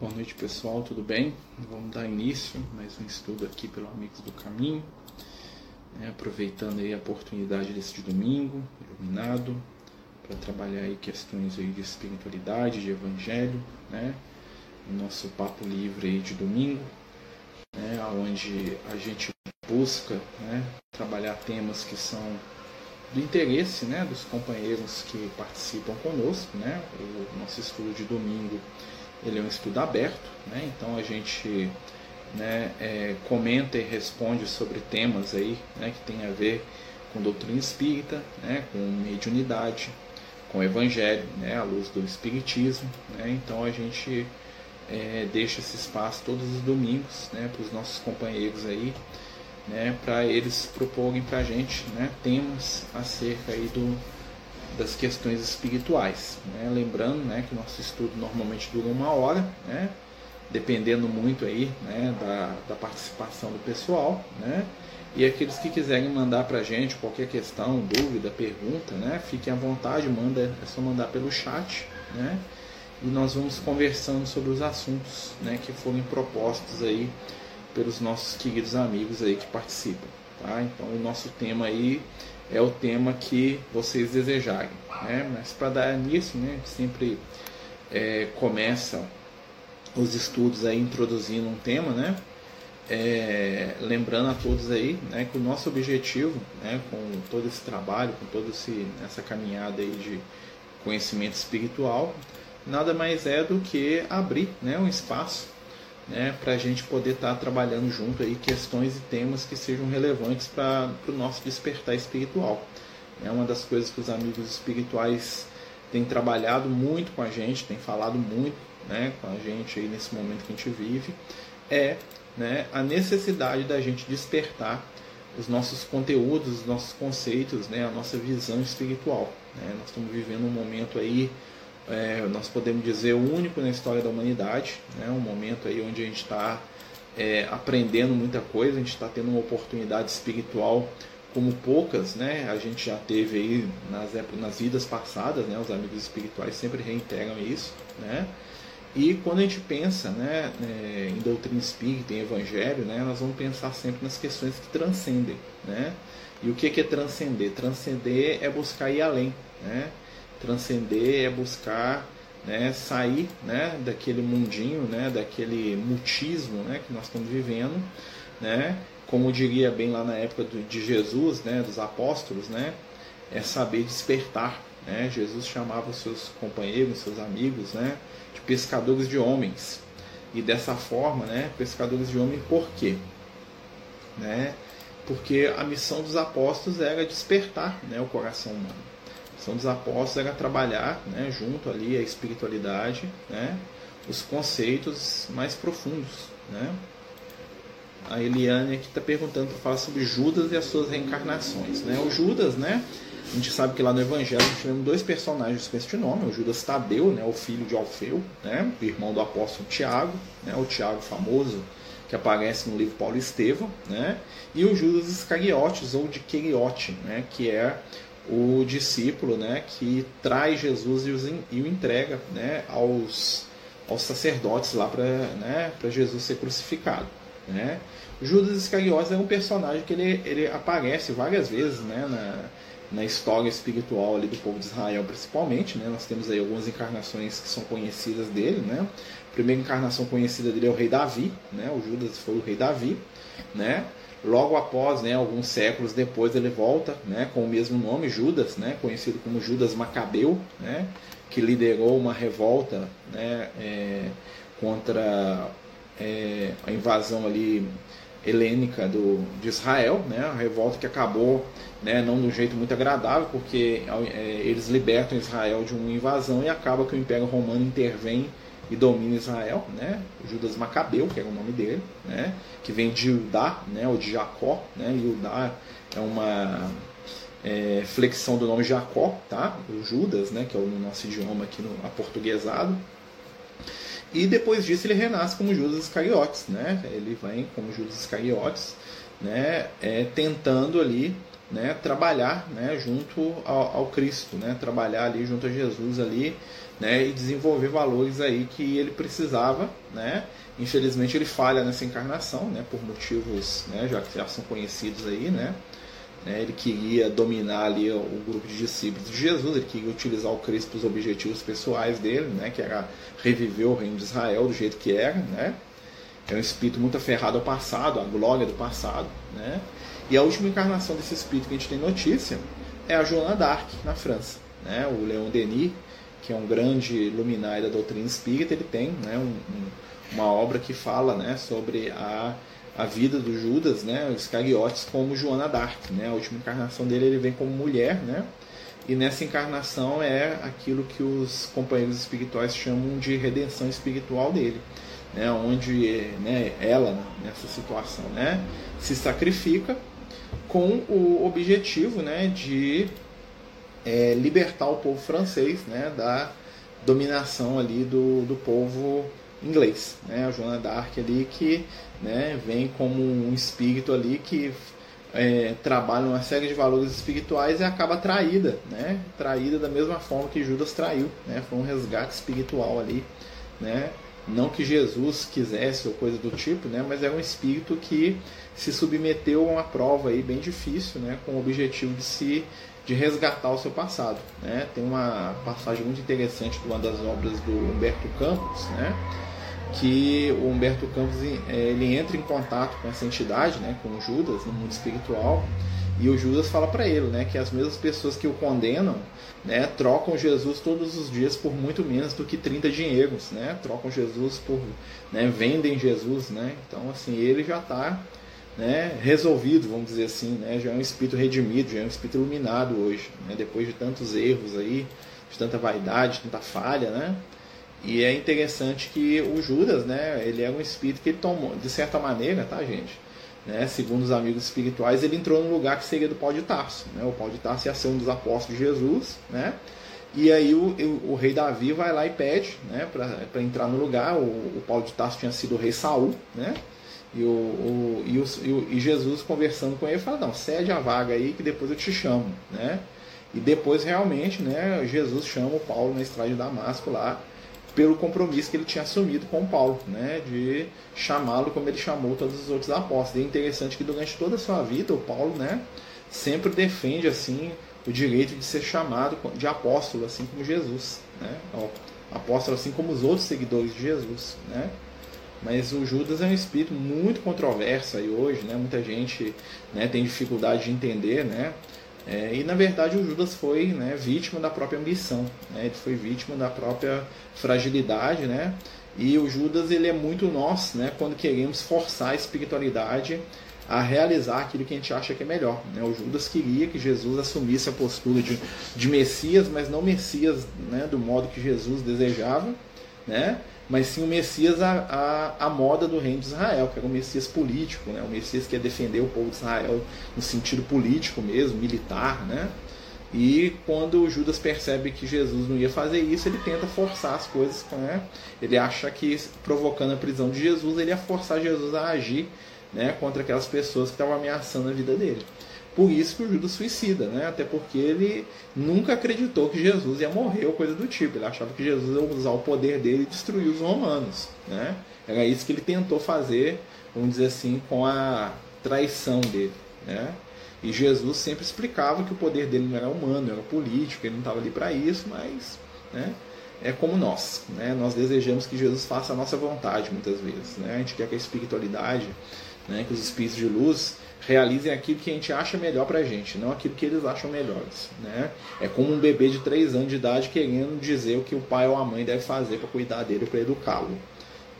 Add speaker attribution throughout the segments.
Speaker 1: Boa noite pessoal, tudo bem? Vamos dar início a mais um estudo aqui pelo Amigos do Caminho, né? aproveitando aí a oportunidade desse domingo, iluminado, para trabalhar aí questões aí de espiritualidade, de evangelho, né? O nosso papo livre aí de domingo, né? onde a gente busca né? trabalhar temas que são do interesse né? dos companheiros que participam conosco, né? O nosso estudo de domingo ele é um estudo aberto, né? então a gente né, é, comenta e responde sobre temas aí né, que tem a ver com doutrina espírita, né, com mediunidade, com evangelho, né, à luz do espiritismo. Né? Então a gente é, deixa esse espaço todos os domingos né, para os nossos companheiros aí, né, para eles proporem para a gente né, temas acerca aí do, das questões espirituais. Né? Lembrando né, que nosso estudo normalmente dura uma hora, né? dependendo muito aí né, da, da participação do pessoal. Né? E aqueles que quiserem mandar para a gente qualquer questão, dúvida, pergunta, né? fiquem à vontade, manda, é só mandar pelo chat. Né? E nós vamos conversando sobre os assuntos né, que foram propostos aí pelos nossos queridos amigos aí que participam. Tá? Então o nosso tema aí é o tema que vocês desejarem. Né? Mas para dar início, né, sempre é, começa os estudos aí introduzindo um tema, né? É, lembrando a todos aí né, que o nosso objetivo né, com todo esse trabalho, com toda essa caminhada aí de conhecimento espiritual, nada mais é do que abrir né, um espaço né, para a gente poder estar tá trabalhando junto aí questões e temas que sejam relevantes para o nosso despertar espiritual. É uma das coisas que os amigos espirituais têm trabalhado muito com a gente, têm falado muito né, com a gente aí nesse momento que a gente vive, é né, a necessidade da gente despertar os nossos conteúdos, os nossos conceitos, né, a nossa visão espiritual. Né? Nós estamos vivendo um momento aí é, nós podemos dizer, único na história da humanidade. Né? Um momento aí onde a gente está é, aprendendo muita coisa, a gente está tendo uma oportunidade espiritual como poucas, né? A gente já teve aí nas, nas vidas passadas, né? Os amigos espirituais sempre reiteram isso, né? E quando a gente pensa, né, é, em doutrina espírita, em evangelho, né, nós vamos pensar sempre nas questões que transcendem, né? E o que é transcender? Transcender é buscar ir além, né? Transcender é buscar né, sair né, daquele mundinho, né, daquele mutismo né, que nós estamos vivendo, né, como diria bem lá na época de Jesus, né, dos apóstolos, né, é saber despertar. Né? Jesus chamava seus companheiros, seus amigos, né, de pescadores de homens. E dessa forma, né, pescadores de homens, por quê? Né? Porque a missão dos apóstolos era despertar né, o coração humano missão dos apóstolos era trabalhar né, junto ali a espiritualidade, né, os conceitos mais profundos. Né. A Eliane aqui está perguntando para falar sobre Judas e as suas reencarnações. Né. O Judas, né, a gente sabe que lá no Evangelho tivemos dois personagens com este nome, o Judas Tadeu, né, o filho de Alfeu, né, o irmão do apóstolo Tiago, né, o Tiago famoso, que aparece no livro Paulo Estevão, né, e o Judas Iscariotes, ou de Queriote, né, que é o discípulo né, que traz Jesus e, os, e o entrega né, aos, aos sacerdotes lá para né, Jesus ser crucificado. Né? Judas Iscariotes é um personagem que ele, ele aparece várias vezes né, na, na história espiritual ali do povo de Israel, principalmente. Né? Nós temos aí algumas encarnações que são conhecidas dele. Né? A primeira encarnação conhecida dele é o rei Davi. Né? O Judas foi o rei Davi. Né? Logo após, né, alguns séculos depois, ele volta né, com o mesmo nome, Judas, né, conhecido como Judas Macabeu, né, que liderou uma revolta né, é, contra é, a invasão ali helênica do, de Israel, né, a revolta que acabou né, não de um jeito muito agradável, porque é, eles libertam Israel de uma invasão e acaba que o Império Romano intervém e domina Israel, né? Judas Macabeu, que é o nome dele, né? Que vem de Judá, né? Ou de Jacó, né? Judá é uma é, flexão do nome Jacó, tá? O Judas, né? Que é o nosso idioma aqui no aportuguesado. E depois disso ele renasce como Judas Iscariotes, né? Ele vem como Judas Iscariotes, né? É, tentando ali né, trabalhar né, junto ao, ao, Cristo, né, trabalhar ali junto a Jesus ali, né, e desenvolver valores aí que ele precisava, né. Infelizmente ele falha nessa encarnação, né, por motivos, né, já que já são conhecidos aí, né. né ele queria dominar ali o grupo de discípulos de Jesus, ele queria utilizar o Cristo para os objetivos pessoais dele, né, que era reviver o reino de Israel do jeito que era, né. É um espírito muito aferrado ao passado, à glória do passado, né e a última encarnação desse espírito que a gente tem notícia é a Joana d'Arc, na França. Né? O Leon Denis, que é um grande luminário da doutrina espírita, ele tem né, um, um, uma obra que fala né, sobre a, a vida do Judas, né, os Iscariotes, como Joana d'Arc. Né? A última encarnação dele ele vem como mulher, né? e nessa encarnação é aquilo que os companheiros espirituais chamam de redenção espiritual dele. Né, onde né, ela, nessa situação, né, se sacrifica com o objetivo né, de é, libertar o povo francês né, da dominação ali do, do povo inglês. Né? A Joana d'Arc ali que né, vem como um espírito ali que é, trabalha uma série de valores espirituais e acaba traída, né? traída da mesma forma que Judas traiu. Né? Foi um resgate espiritual ali. Né? Não que Jesus quisesse ou coisa do tipo, né? mas é um espírito que se submeteu a uma prova aí bem difícil, né? com o objetivo de se de resgatar o seu passado. Né? Tem uma passagem muito interessante de uma das obras do Humberto Campos, né? que o Humberto Campos ele entra em contato com essa entidade, né? com Judas no mundo espiritual, e o Judas fala para ele, né, que as mesmas pessoas que o condenam, né, trocam Jesus todos os dias por muito menos do que 30 dinheiros, né? Trocam Jesus por, né, vendem Jesus, né? Então assim, ele já está né, resolvido, vamos dizer assim, né? Já é um espírito redimido, já é um espírito iluminado hoje, né? Depois de tantos erros aí, de tanta vaidade, tanta falha, né? E é interessante que o Judas, né, ele é um espírito que ele tomou, de certa maneira, tá, gente? né, segundo os amigos espirituais, ele entrou no lugar que seria do Paulo de Tarso. Né? O Paulo de Tarso ia ser um dos apóstolos de Jesus, né? E aí o, o, o rei Davi vai lá e pede né, para entrar no lugar. O, o, de Tarso tinha sido o rei Saul, né? E, o, o, e, o, e Jesus conversando com ele fala, não, cede a vaga aí que depois eu te chamo, né? E depois realmente, né, Jesus chama o Paulo na estrada de Damasco lá pelo compromisso que ele tinha assumido com Paulo, né, de chamá-lo como ele chamou todos os outros apóstolos. E é interessante que durante toda a sua vida o Paulo, né, sempre defende assim o direito de ser chamado de apóstolo, assim como Jesus, né, apóstolo assim como os outros seguidores de Jesus, né. Mas o Judas é um espírito muito controverso aí hoje, né? Muita gente né, tem dificuldade de entender, né? É, e na verdade o Judas foi né, vítima da própria ambição, né? ele foi vítima da própria fragilidade, né? E o Judas ele é muito nós, né? Quando queremos forçar a espiritualidade a realizar aquilo que a gente acha que é melhor. Né? O Judas queria que Jesus assumisse a postura de, de Messias, mas não Messias né, do modo que Jesus desejava, né? mas sim o Messias a, a, a, moda do reino de Israel, que era o Messias político, né? o Messias que ia defender o povo de Israel no sentido político mesmo, militar. Né? E quando Judas percebe que Jesus não ia fazer isso, ele tenta forçar as coisas. Né? Ele acha que provocando a prisão de Jesus, ele ia forçar Jesus a agir né, contra aquelas pessoas que estavam ameaçando a vida dele. Por isso que o Judas suicida, né? Até porque ele nunca acreditou que Jesus ia morrer ou coisa do tipo. Ele achava que Jesus ia usar o poder dele e destruir os romanos, né? Era isso que ele tentou fazer, vamos dizer assim, com a traição dele, né? E Jesus sempre explicava que o poder dele não era humano, era político, ele não estava ali para isso, mas, né? É como nós, né? Nós desejamos que Jesus faça a nossa vontade muitas vezes, né? A gente quer que a espiritualidade, né? Que os espíritos de luz realizem aquilo que a gente acha melhor pra gente, não aquilo que eles acham melhores. Né? É como um bebê de 3 anos de idade querendo dizer o que o pai ou a mãe deve fazer para cuidar dele, para educá-lo.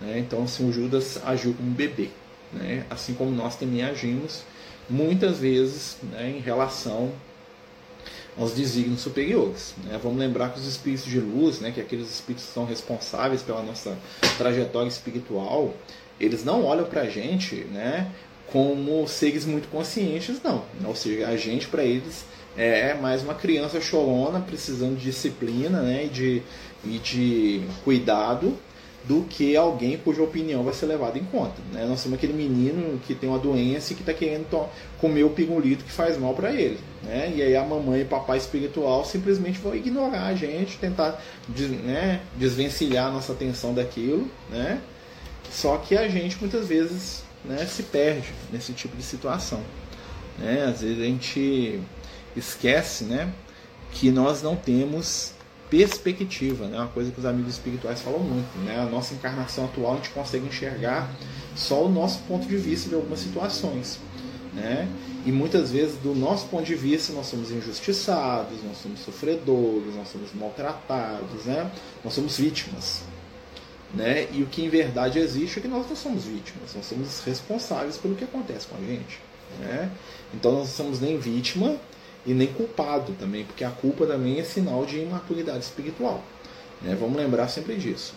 Speaker 1: Né? Então, assim, o Judas agiu como um bebê, né? assim como nós também agimos muitas vezes né, em relação aos desígnios superiores. Né? Vamos lembrar que os espíritos de luz, né, que aqueles espíritos que são responsáveis pela nossa trajetória espiritual, eles não olham para a gente né, como seres muito conscientes, não. Ou seja, a gente, para eles, é mais uma criança chorona, precisando de disciplina né, e, de, e de cuidado, do que alguém cuja opinião vai ser levada em conta. Né? Nós temos aquele menino que tem uma doença e que está querendo comer o pingulito que faz mal para ele. Né? E aí a mamãe e papai espiritual simplesmente vão ignorar a gente, tentar né, desvencilhar nossa atenção daquilo. Né? Só que a gente muitas vezes né, se perde nesse tipo de situação. Né? Às vezes a gente esquece né, que nós não temos perspectiva, né? uma coisa que os amigos espirituais falam muito. Né? A nossa encarnação atual a gente consegue enxergar só o nosso ponto de vista de algumas situações. Né? E muitas vezes, do nosso ponto de vista, nós somos injustiçados, nós somos sofredores, nós somos maltratados, né? nós somos vítimas. Né? E o que em verdade existe é que nós não somos vítimas, nós somos responsáveis pelo que acontece com a gente. Né? Então nós não somos nem vítima e nem culpado também, porque a culpa também é sinal de imaturidade espiritual. Né? Vamos lembrar sempre disso.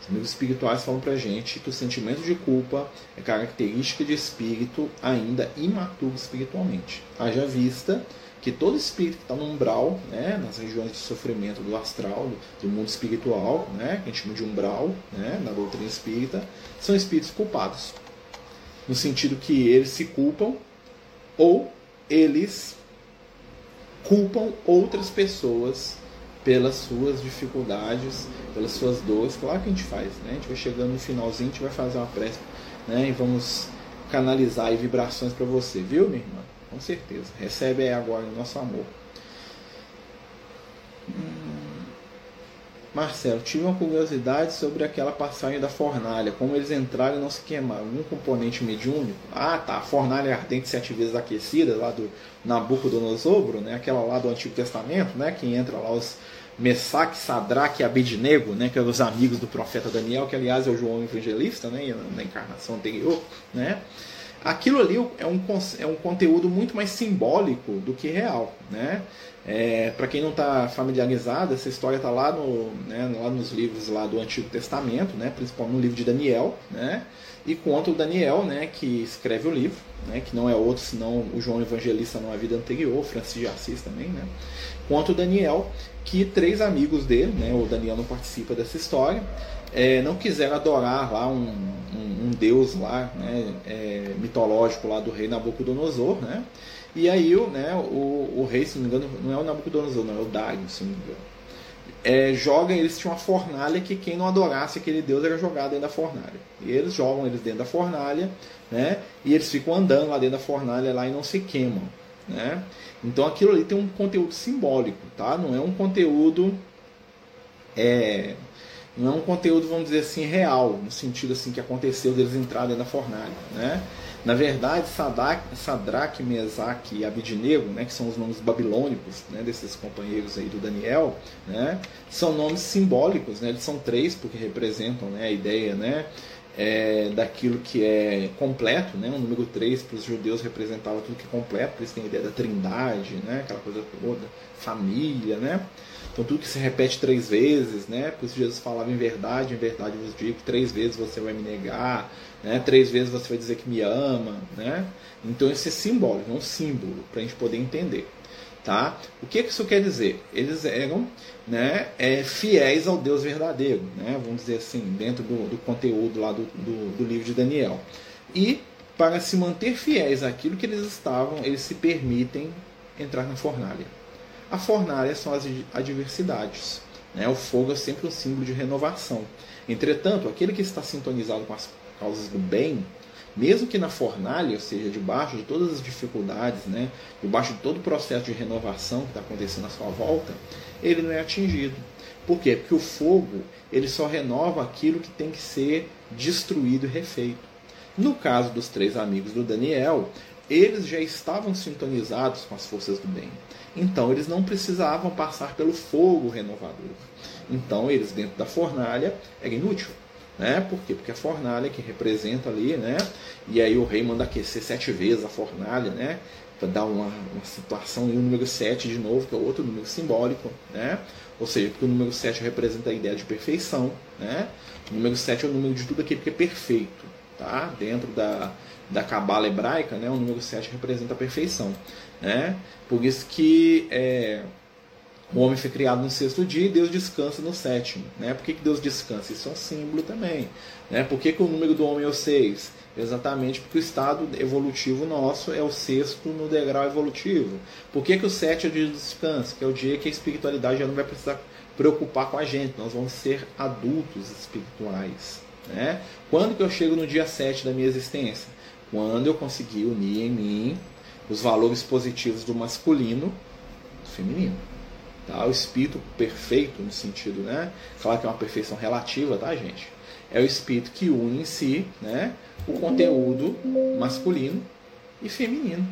Speaker 1: Os amigos espirituais falam pra gente que o sentimento de culpa é característica de espírito ainda imaturo espiritualmente. Haja vista que todo espírito que está no umbral, né, nas regiões de sofrimento do astral, do, mundo espiritual, né, que a gente chama de umbral, né, na doutrina espírita, são espíritos culpados. No sentido que eles se culpam ou eles culpam outras pessoas pelas suas dificuldades, pelas suas dores. Claro que a gente faz, né? A gente vai chegando no finalzinho, a gente vai fazer uma prece, né? E vamos canalizar aí vibrações para você, viu, minha irmã? Com certeza. Recebe aí agora o nosso amor. Hum. Marcelo, tive uma curiosidade sobre aquela passagem da fornalha, como eles entraram e não se queimaram. Um componente mediúnico? Ah, tá, a fornalha ardente sete vezes aquecida, lá do Nabucodonosor, né? aquela lá do Antigo Testamento, né? que entra lá os Messaque, Sadraque e Abednego, né? que eram os amigos do profeta Daniel, que aliás é o João Evangelista, né? na encarnação anterior. Né? Aquilo ali é um, é um conteúdo muito mais simbólico do que real. Né? É, para quem não está familiarizado, essa história está lá, no, né, lá nos livros lá do Antigo Testamento, né, principalmente no livro de Daniel, né, e conta o Daniel, né, que escreve o livro, né, que não é outro senão o João Evangelista numa vida anterior, Francis de Assis também, né, conta o Daniel que três amigos dele, né, o Daniel não participa dessa história, é, não quiseram adorar lá um, um, um deus lá, né, é, mitológico lá do rei Nabucodonosor, né, e aí né, o, o rei, se não me engano, não é o Nabucodonosor, não, é o Dario, se não me engano. É, joga, eles tinham uma fornalha que quem não adorasse aquele deus era jogado dentro da fornalha. E eles jogam eles dentro da fornalha, né? E eles ficam andando lá dentro da fornalha lá e não se queimam, né? Então aquilo ali tem um conteúdo simbólico, tá? Não é um conteúdo é, não um conteúdo, vamos dizer assim, real, no sentido assim que aconteceu deles entrarem da fornalha, né? Na verdade, Sadak, Sadraque, Mesaque e Abidnego, né, que são os nomes babilônicos né, desses companheiros aí do Daniel, né, são nomes simbólicos, né, eles são três porque representam né, a ideia né, é, daquilo que é completo, né, o número três para os judeus representava tudo que é completo, eles têm a ideia da trindade, né, aquela coisa toda, família, né, então tudo que se repete três vezes, né? Por isso Jesus falava em verdade, em verdade vos digo, três vezes você vai me negar, né? Três vezes você vai dizer que me ama, né? Então esse é simbólico, é um símbolo para a gente poder entender, tá? O que, isso quer dizer? Eles eram, né? É, fiéis ao Deus verdadeiro, né? Vamos dizer assim, dentro do, do conteúdo lá do, do, do livro de Daniel. E para se manter fiéis àquilo que eles estavam, eles se permitem entrar na fornalha. A fornalha são as adversidades. Né? O fogo é sempre um símbolo de renovação. Entretanto, aquele que está sintonizado com as causas do bem, mesmo que na fornalha, ou seja, debaixo de todas as dificuldades, né, debaixo de todo o processo de renovação que está acontecendo à sua volta, ele não é atingido. Por quê? Porque o fogo ele só renova aquilo que tem que ser destruído e refeito. No caso dos três amigos do Daniel, eles já estavam sintonizados com as forças do bem. Então eles não precisavam passar pelo fogo renovador. Então eles dentro da fornalha era inútil. Né? Por quê? Porque a fornalha que representa ali, né? E aí o rei manda aquecer sete vezes a fornalha, né? Para dar uma, uma situação e o número 7 de novo, que é outro número simbólico, né? Ou seja, porque o número 7 representa a ideia de perfeição, né? O número 7 é o número de tudo aquilo que é perfeito, tá? Dentro da, da cabala hebraica, né? O número 7 representa a perfeição. Né? Por isso que é, O homem foi criado no sexto dia e Deus descansa no sétimo. Né? Por que, que Deus descansa? Isso é um símbolo também. Né? Por que, que o número do homem é o seis? Exatamente porque o estado evolutivo nosso é o sexto no degrau evolutivo. Por que, que o sete é o dia do descanso? Que é o dia que a espiritualidade já não vai precisar preocupar com a gente. Nós vamos ser adultos espirituais. Né? Quando que eu chego no dia 7 da minha existência? Quando eu conseguir unir em mim os valores positivos do masculino do feminino. Tá? O espírito perfeito, no sentido, né? Claro que é uma perfeição relativa, tá, gente? É o espírito que une em si né, o conteúdo masculino e feminino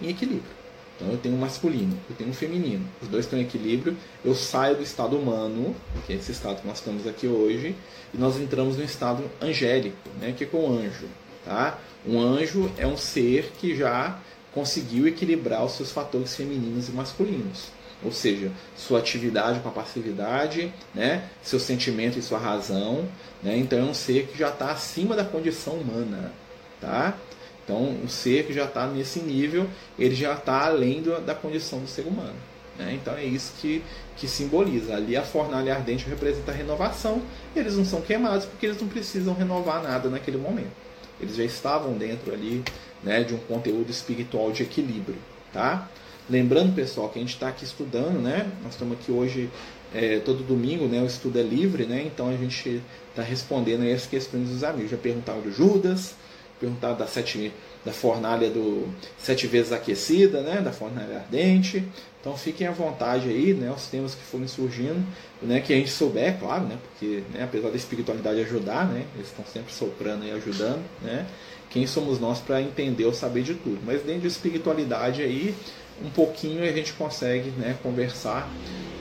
Speaker 1: em equilíbrio. Então eu tenho um masculino, eu tenho um feminino. Os dois estão em equilíbrio. Eu saio do estado humano, que é esse estado que nós estamos aqui hoje, e nós entramos no estado angélico, né, que é com o anjo. Tá? Um anjo é um ser que já conseguiu equilibrar os seus fatores femininos e masculinos. Ou seja, sua atividade com a passividade, né? seu sentimento e sua razão. Né? Então é um ser que já está acima da condição humana. Tá? Então, um ser que já está nesse nível, ele já está além do, da condição do ser humano. Né? Então é isso que, que simboliza. Ali a fornalha ardente representa a renovação. Eles não são queimados porque eles não precisam renovar nada naquele momento. Eles já estavam dentro ali né, de um conteúdo espiritual de equilíbrio. Tá? Lembrando, pessoal, que a gente está aqui estudando, né? Nós estamos aqui hoje, é, todo domingo, né? O estudo é livre, né? Então a gente está respondendo aí as questões dos amigos. Já perguntaram do Judas, perguntaram da, sete, da fornalha do sete vezes aquecida, né? Da fornalha ardente. Então fiquem à vontade aí, né? Os temas que forem surgindo, né? Que a gente souber, claro, né? Porque, né? apesar da espiritualidade ajudar, né? Eles estão sempre soprando e ajudando, né? Quem somos nós para entender ou saber de tudo? Mas dentro de espiritualidade aí um pouquinho a gente consegue né, conversar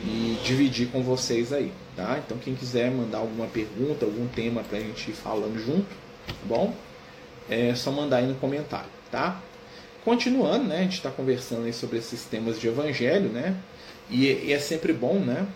Speaker 1: e dividir com vocês aí, tá? Então quem quiser mandar alguma pergunta, algum tema para a gente ir falando junto, tá bom? É só mandar aí no comentário, tá? Continuando, né? A gente está conversando aí sobre esses temas de evangelho, né? E, e é sempre bom, né?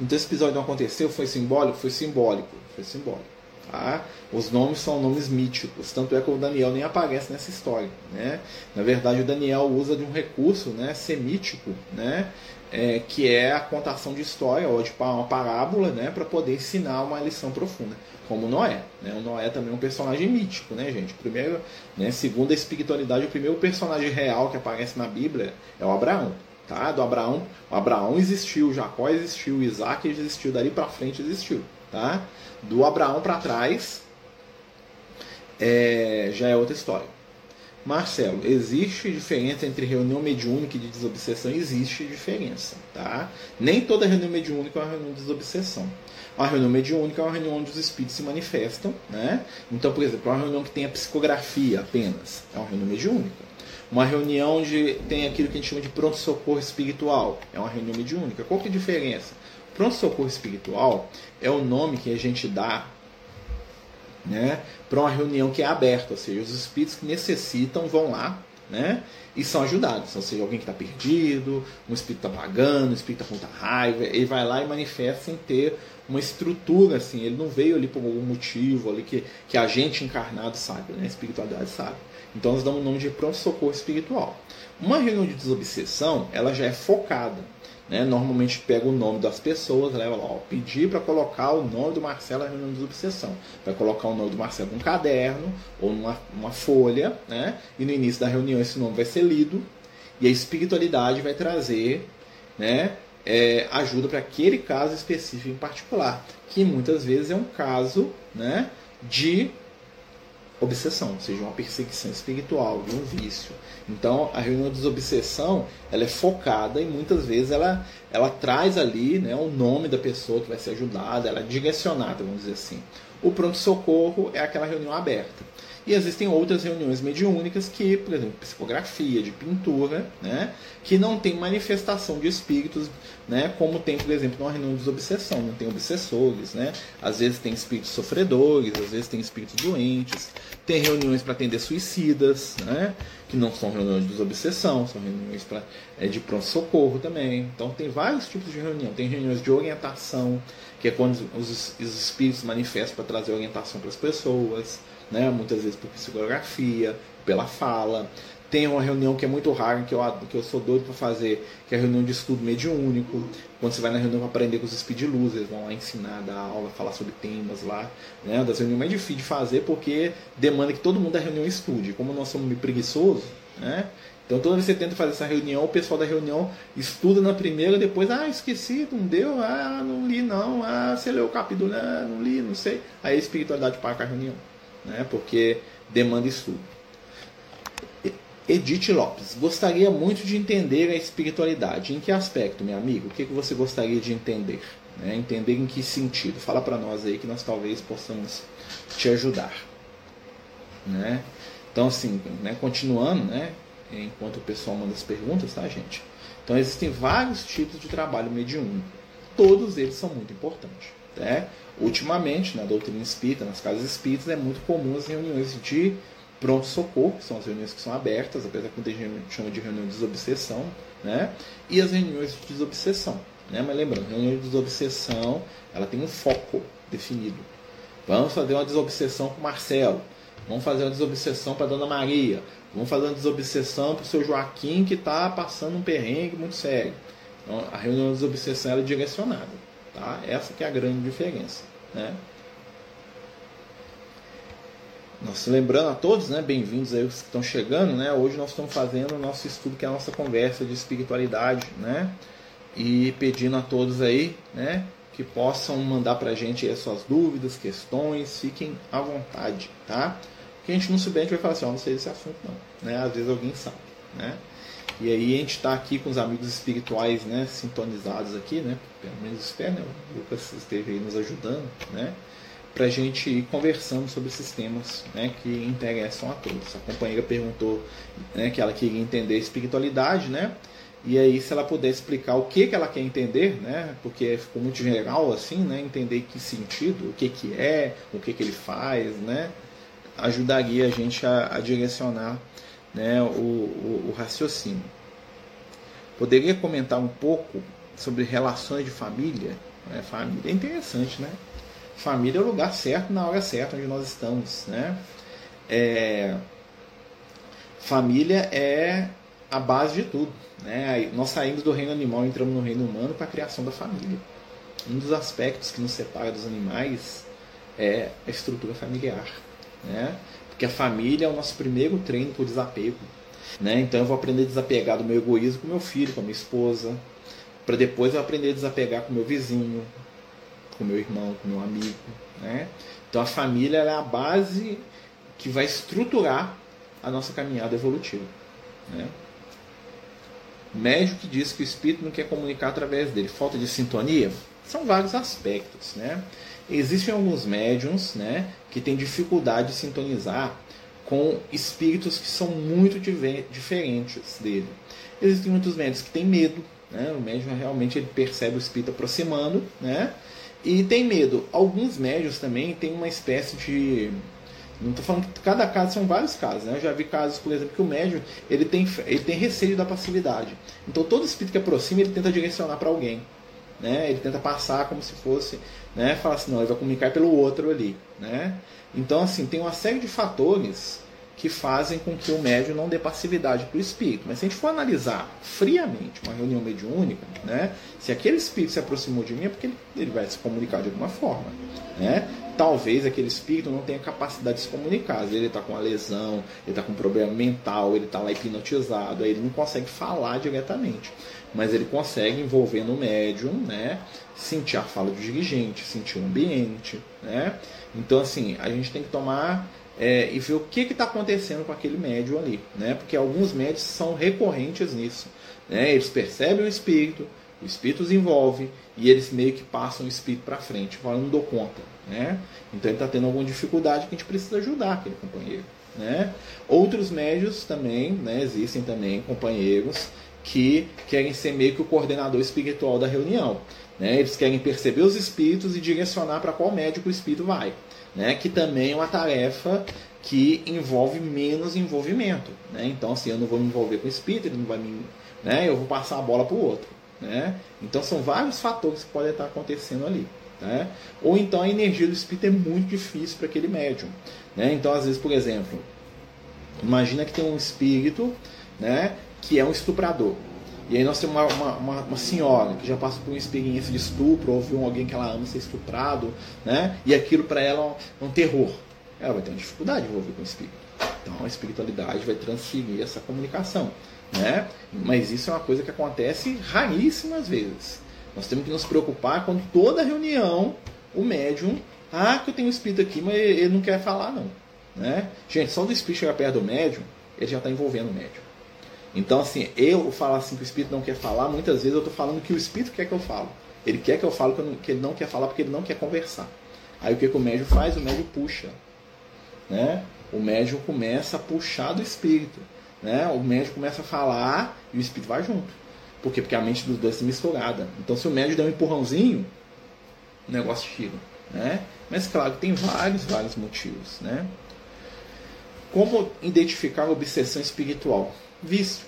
Speaker 1: Então esse episódio não aconteceu, foi simbólico? Foi simbólico, foi simbólico. Tá? Os nomes são nomes míticos, tanto é que o Daniel nem aparece nessa história. Né? Na verdade, o Daniel usa de um recurso né, semítico, né, é, que é a contação de história, ou de uma parábola, né, para poder ensinar uma lição profunda, como Noé. Né? O Noé também é um personagem mítico, né, gente? Primeiro, né, segundo a espiritualidade, o primeiro personagem real que aparece na Bíblia é o Abraão. Tá? Do Abraão, o Abraão existiu, Jacó existiu, Isaac existiu, dali para frente existiu. Tá? Do Abraão para trás é, já é outra história. Marcelo, existe diferença entre reunião mediúnica e de desobsessão? Existe diferença, tá? Nem toda reunião mediúnica é uma reunião de desobsessão. Uma reunião mediúnica é uma reunião onde os espíritos se manifestam, né? Então, por exemplo, uma reunião que tem a psicografia apenas é uma reunião mediúnica. Uma reunião onde tem aquilo que a gente chama de pronto-socorro espiritual é uma reunião mediúnica. Qual que é a diferença? Pronto-socorro espiritual é o nome que a gente dá né, para uma reunião que é aberta, ou seja, os espíritos que necessitam vão lá né, e são ajudados. Ou seja, alguém que está perdido, um espírito está pagando, um espírito está com muita raiva, ele vai lá e manifesta sem ter uma estrutura, assim, ele não veio ali por algum motivo ali que, que a gente encarnado sabe, né, a espiritualidade sabe. Então nós damos o nome de pronto-socorro espiritual. Uma reunião de desobsessão, ela já é focada. Né? Normalmente pega o nome das pessoas, leva lá, ó, pedir para colocar o nome do Marcelo na reunião de desobsessão. Vai colocar o nome do Marcelo num caderno ou numa uma folha, né? e no início da reunião esse nome vai ser lido, e a espiritualidade vai trazer né, é, ajuda para aquele caso específico em particular, que muitas vezes é um caso né, de obsessão, ou seja, uma perseguição espiritual, de um vício. Então, a reunião de desobsessão, ela é focada e muitas vezes ela, ela traz ali né, o nome da pessoa que vai ser ajudada, ela é direcionada, vamos dizer assim. O pronto-socorro é aquela reunião aberta. E existem outras reuniões mediúnicas que, por exemplo, psicografia, de pintura, né, que não tem manifestação de espíritos, né, como tem, por exemplo, numa reunião de desobsessão, não tem obsessores, né, às vezes tem espíritos sofredores, às vezes tem espíritos doentes, tem reuniões para atender suicidas, né, que não são reuniões de desobsessão, são reuniões pra, é, de pronto-socorro também. Então tem vários tipos de reunião. Tem reuniões de orientação, que é quando os, os espíritos manifestam para trazer orientação para as pessoas né? muitas vezes por psicografia, pela fala. Tem uma reunião que é muito rara, que eu, que eu sou doido para fazer, que é a reunião de estudo mediúnico. Quando você vai na reunião para aprender com os speed losers, vão lá ensinar, dar aula, falar sobre temas lá. Né? Das reuniões mais difíceis de fazer porque demanda que todo mundo da reunião estude. Como nós somos preguiçosos, né? Então toda vez que você tenta fazer essa reunião, o pessoal da reunião estuda na primeira, depois, ah, esqueci, não deu, ah, não li não, ah, você leu o capítulo, ah, não li, não sei. Aí a espiritualidade para a reunião, né? Porque demanda estudo. Edith Lopes, gostaria muito de entender a espiritualidade. Em que aspecto, meu amigo? O que, que você gostaria de entender? Né? Entender em que sentido? Fala para nós aí que nós talvez possamos te ajudar. Né? Então, assim, né, continuando, né, enquanto o pessoal manda as perguntas, tá, gente? Então, existem vários tipos de trabalho mediúnico. Todos eles são muito importantes. Né? Ultimamente, na doutrina espírita, nas casas espíritas, é muito comum as reuniões de pronto-socorro, que são as reuniões que são abertas, apesar que muita gente chama de reunião de desobsessão, né? e as reuniões de desobsessão. Né? Mas lembrando, reunião de desobsessão ela tem um foco definido. Vamos fazer uma desobsessão com o Marcelo, vamos fazer uma desobsessão para a Dona Maria, vamos fazer uma desobsessão para o seu Joaquim que está passando um perrengue muito sério. Então, a reunião de desobsessão é direcionada. Tá? Essa que é a grande diferença. Né? Nós lembrando a todos, né, bem-vindos aí os que estão chegando, né? Hoje nós estamos fazendo o nosso estudo que é a nossa conversa de espiritualidade, né? E pedindo a todos aí, né, que possam mandar para a gente as suas dúvidas, questões, fiquem à vontade, tá? Que a gente não souber, a gente vai falar assim, ó, oh, não sei desse assunto não, né? Às vezes alguém sabe, né? E aí a gente está aqui com os amigos espirituais, né, sintonizados aqui, né? Pelo menos espero, né? O Lucas esteve aí nos ajudando, né? para a gente ir conversando sobre esses temas né, que interessam a todos. A companheira perguntou né, que ela queria entender espiritualidade, né? E aí, se ela puder explicar o que, que ela quer entender, né? Porque ficou muito geral assim, né? Entender que sentido, o que, que é, o que, que ele faz, né? Ajudaria a gente a, a direcionar né, o, o, o raciocínio. Poderia comentar um pouco sobre relações de família? Né? Família é interessante, né? família é o lugar certo na hora certa onde nós estamos, né? É, família é a base de tudo, né? Nós saímos do reino animal e entramos no reino humano para a criação da família. Um dos aspectos que nos separa dos animais é a estrutura familiar, né? Porque a família é o nosso primeiro treino por desapego, né? Então eu vou aprender a desapegar do meu egoísmo com meu filho, com a minha esposa, para depois eu aprender a desapegar com meu vizinho, com meu irmão, com meu amigo. Né? Então a família é a base que vai estruturar a nossa caminhada evolutiva. Né? Médico que diz que o espírito não quer comunicar através dele, falta de sintonia, são vários aspectos. Né? Existem alguns médiums né, que têm dificuldade de sintonizar com espíritos que são muito diferentes dele. Existem muitos médios que têm medo, né? o médium realmente ele percebe o espírito aproximando, né? E tem medo. Alguns médios também têm uma espécie de. Não estou falando que cada caso são vários casos, né? Eu já vi casos, por exemplo, que o médium ele tem, ele tem receio da passividade. Então todo espírito que aproxima ele tenta direcionar para alguém. Né? Ele tenta passar como se fosse, né? Fala assim, não, ele vai comunicar pelo outro ali, né? Então assim, tem uma série de fatores que fazem com que o médium não dê passividade para o espírito. Mas se a gente for analisar friamente uma reunião mediúnica, né, se aquele espírito se aproximou de mim é porque ele vai se comunicar de alguma forma. Né? Talvez aquele espírito não tenha capacidade de se comunicar. Ele está com uma lesão, ele está com um problema mental, ele está lá hipnotizado, aí ele não consegue falar diretamente. Mas ele consegue envolver no médium, né, sentir a fala do dirigente, sentir o ambiente. Né? Então, assim, a gente tem que tomar é, e ver o que está acontecendo com aquele médium ali, né? Porque alguns médios são recorrentes nisso, né? Eles percebem o espírito, o espírito os envolve e eles meio que passam o espírito para frente, falando não dou conta, né? Então ele está tendo alguma dificuldade que a gente precisa ajudar aquele companheiro, né? Outros médios também, né? Existem também companheiros que querem ser meio que o coordenador espiritual da reunião, né? Eles querem perceber os espíritos e direcionar para qual médico o espírito vai né? que também é uma tarefa que envolve menos envolvimento. Né? Então, assim, eu não vou me envolver com o espírito, ele não vai me. Né? Eu vou passar a bola para o outro. Né? Então, são vários fatores que podem estar acontecendo ali. Né? Ou então a energia do espírito é muito difícil para aquele médium. Né? Então, às vezes, por exemplo, Imagina que tem um espírito, né, que é um estuprador. E aí nós temos uma, uma, uma, uma, senhora que já passou por uma experiência de estupro, ou viu alguém que ela ama ser estuprado, né? E aquilo para ela é um terror. Ela vai ter uma dificuldade de envolver com o espírito. Então a espiritualidade vai transferir essa comunicação, né? Mas isso é uma coisa que acontece raríssimas vezes. Nós temos que nos preocupar quando toda reunião o médium, ah, que eu tenho um espírito aqui, mas ele não quer falar não, né? Gente, só do espírito chegar perto do médium, ele já está envolvendo o médium. Então, assim, eu falar assim que o espírito não quer falar, muitas vezes eu estou falando que o espírito quer que eu falo. Ele quer que eu fale que ele não quer falar porque ele não quer conversar. Aí o que, que o médium faz? O médium puxa. Né? O médium começa a puxar do espírito. Né? O médium começa a falar e o espírito vai junto. Por quê? Porque a mente dos dois é misturada. Então, se o médium der um empurrãozinho, o negócio tira. Né? Mas, claro, tem vários, vários motivos. Né? Como identificar a obsessão espiritual? Vício,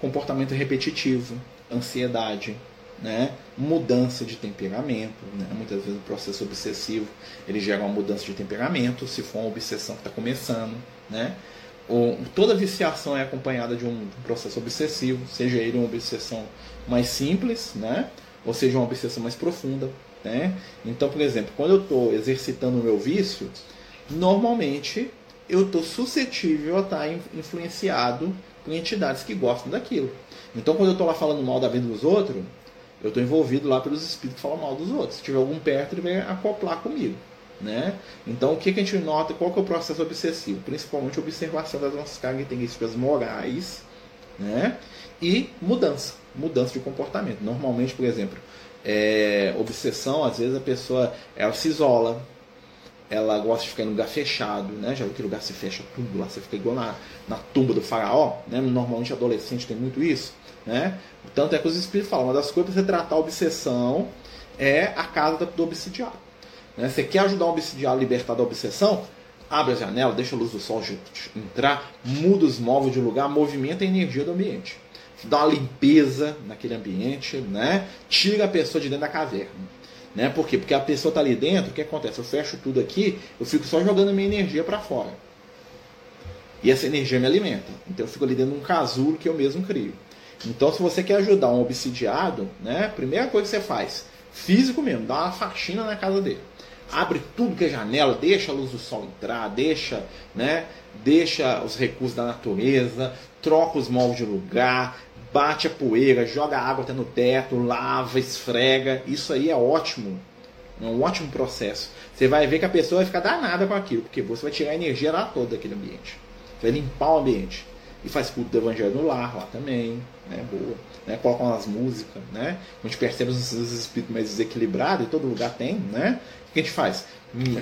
Speaker 1: comportamento repetitivo, ansiedade, né? mudança de temperamento. Né? Muitas vezes o processo obsessivo ele gera uma mudança de temperamento, se for uma obsessão que está começando. Né? Ou, toda viciação é acompanhada de um processo obsessivo, seja ele uma obsessão mais simples, né? ou seja uma obsessão mais profunda. Né? Então, por exemplo, quando eu estou exercitando o meu vício, normalmente eu estou suscetível a estar tá influenciado por entidades que gostam daquilo. Então, quando eu estou lá falando mal da vida dos outros, eu estou envolvido lá pelos espíritos que falam mal dos outros. Se tiver algum perto, ele vai acoplar comigo. Né? Então, o que, que a gente nota? Qual que é o processo obsessivo? Principalmente a observação das nossas características morais né? e mudança, mudança de comportamento. Normalmente, por exemplo, é, obsessão, às vezes a pessoa ela se isola, ela gosta de ficar em lugar fechado, né? Já viu que lugar se fecha tudo lá, você fica igual na, na tumba do faraó, né? Normalmente adolescente tem muito isso, né? Tanto é que os espíritos falam, uma das coisas para você tratar a obsessão é a casa do obsidiado. Né? Você quer ajudar o obsidiado a libertar da obsessão? Abre a janela, deixa a luz do sol entrar, muda os móveis de lugar, movimenta a energia do ambiente. Dá uma limpeza naquele ambiente, né? Tira a pessoa de dentro da caverna. Né? Por quê? Porque a pessoa está ali dentro, o que acontece? Eu fecho tudo aqui, eu fico só jogando minha energia para fora. E essa energia me alimenta. Então eu fico ali dentro de um casulo que eu mesmo crio. Então, se você quer ajudar um obsidiado, né, primeira coisa que você faz, físico mesmo, dá uma faxina na casa dele. Abre tudo que é janela, deixa a luz do sol entrar, deixa, né, deixa os recursos da natureza, troca os móveis de lugar, bate a poeira, joga água até no teto, lava, esfrega. Isso aí é ótimo. É um ótimo processo. Você vai ver que a pessoa vai ficar danada com aquilo, porque você vai tirar a energia lá toda daquele ambiente. Você vai limpar o ambiente. E faz culto do evangelho no lar lá também, né? Boa. Né? Colocam umas músicas, né? A gente percebe os espíritos mais desequilibrados, e todo lugar tem, né? O que a gente faz?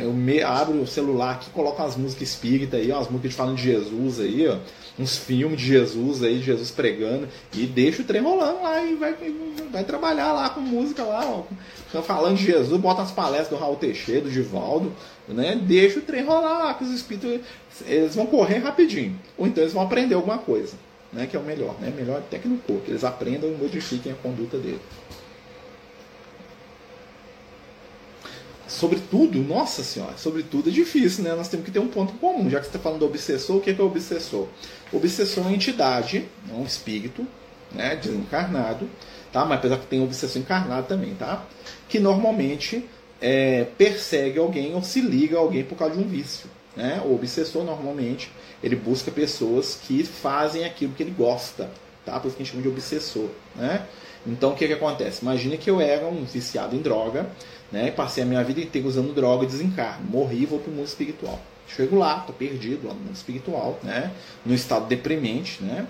Speaker 1: Eu me, abro o celular aqui, coloco umas músicas espíritas aí, as músicas falando de Jesus aí, ó uns filmes de Jesus aí, Jesus pregando, e deixa o trem rolando lá e vai, vai trabalhar lá com música lá, ó, falando de Jesus, bota as palestras do Raul Teixeira, do Givaldo, né? Deixa o trem rolar lá, que os espíritos eles vão correr rapidinho. Ou então eles vão aprender alguma coisa, né? Que é o melhor, né? Melhor até que no corpo, eles aprendam e modifiquem a conduta dele. Sobretudo, nossa senhora, sobretudo é difícil, né? Nós temos que ter um ponto comum. Já que você está falando do obsessor, o que é, que é o obsessor? O obsessor é uma entidade, é um espírito, né, desencarnado, tá? Mas apesar que tem obsessor encarnado também, tá? Que normalmente é, persegue alguém ou se liga a alguém por causa de um vício. Né? O obsessor normalmente ele busca pessoas que fazem aquilo que ele gosta, tá? Por isso que a gente chama de obsessor, né? Então o que, que acontece? Imagina que eu era um viciado em droga né? Passei a minha vida inteira usando droga e desencarno. Morri e vou para o mundo espiritual. Chego lá, estou perdido lá no mundo espiritual, né? no estado deprimente, né?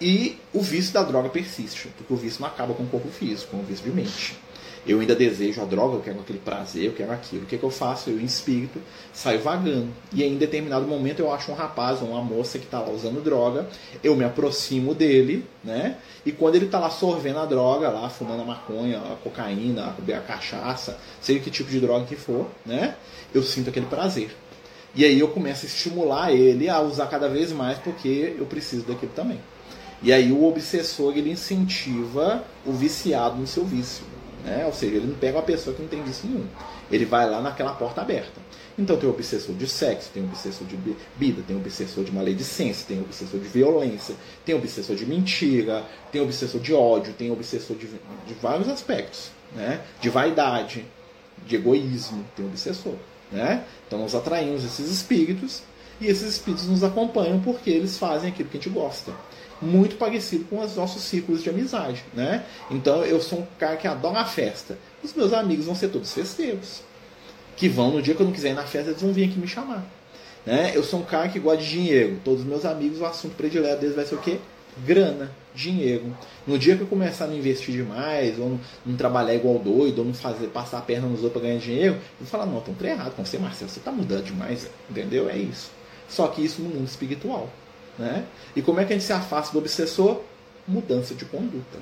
Speaker 1: E o vício da droga persiste, porque o vício não acaba com o corpo físico, com o vício de mente eu ainda desejo a droga, eu quero aquele prazer, eu quero aquilo. O que, é que eu faço? Eu, em espírito, saio vagando. E em determinado momento eu acho um rapaz ou uma moça que está lá usando droga, eu me aproximo dele, né? E quando ele está lá sorvendo a droga, lá fumando a maconha, a cocaína, a cachaça, seja que tipo de droga que for, né? Eu sinto aquele prazer. E aí eu começo a estimular ele a usar cada vez mais porque eu preciso daquilo também. E aí o obsessor ele incentiva o viciado no seu vício. Né? Ou seja, ele não pega uma pessoa que não tem vício nenhum. Ele vai lá naquela porta aberta. Então tem o obsessor de sexo, tem o obsessor de bebida, tem o obsessor de maledicência, tem o obsessor de violência, tem o obsessor de mentira, tem o obsessor de ódio, tem o obsessor de, de vários aspectos, né? De vaidade, de egoísmo, tem o obsessor, né? Então nós atraímos esses espíritos e esses espíritos nos acompanham porque eles fazem aquilo que a gente gosta. Muito parecido com os nossos círculos de amizade, né? Então eu sou um cara que adora a festa. Os meus amigos vão ser todos festeiros que vão, no dia que eu não quiser ir na festa, eles vão vir aqui me chamar. Né? Eu sou um cara que gosta de dinheiro. Todos os meus amigos, o assunto predileto deles vai ser o quê? Grana, dinheiro. No dia que eu começar a não investir demais, ou não, não trabalhar igual doido, ou não fazer, passar a perna nos outros para ganhar dinheiro, vou falar, não, estão errado com você, Marcelo, você está mudando demais, entendeu? É isso. Só que isso no mundo espiritual. Né? E como é que a gente se afasta do obsessor? Mudança de conduta.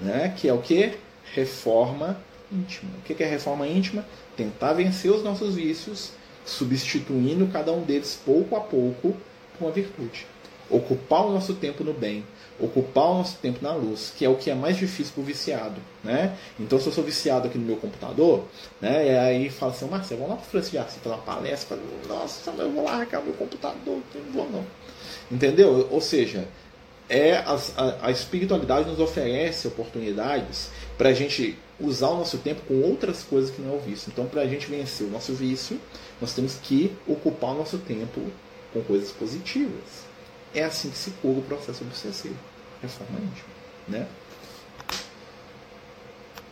Speaker 1: Né? Que é o que? Reforma íntima. O que é reforma íntima? Tentar vencer os nossos vícios, substituindo cada um deles pouco a pouco por uma virtude. Ocupar o nosso tempo no bem, ocupar o nosso tempo na luz, que é o que é mais difícil para o viciado. Né? Então, se eu sou viciado aqui no meu computador, né, e aí fala assim, Marcelo, vamos lá para o Francisco de Assis fazer uma palestra. Nossa, eu vou largar meu computador, não vou não. Entendeu? Ou seja, é a, a, a espiritualidade nos oferece oportunidades para a gente usar o nosso tempo com outras coisas que não é o vício. Então, para a gente vencer o nosso vício, nós temos que ocupar o nosso tempo com coisas positivas. É assim que se cura o processo obsessivo. Reforma íntima. Né?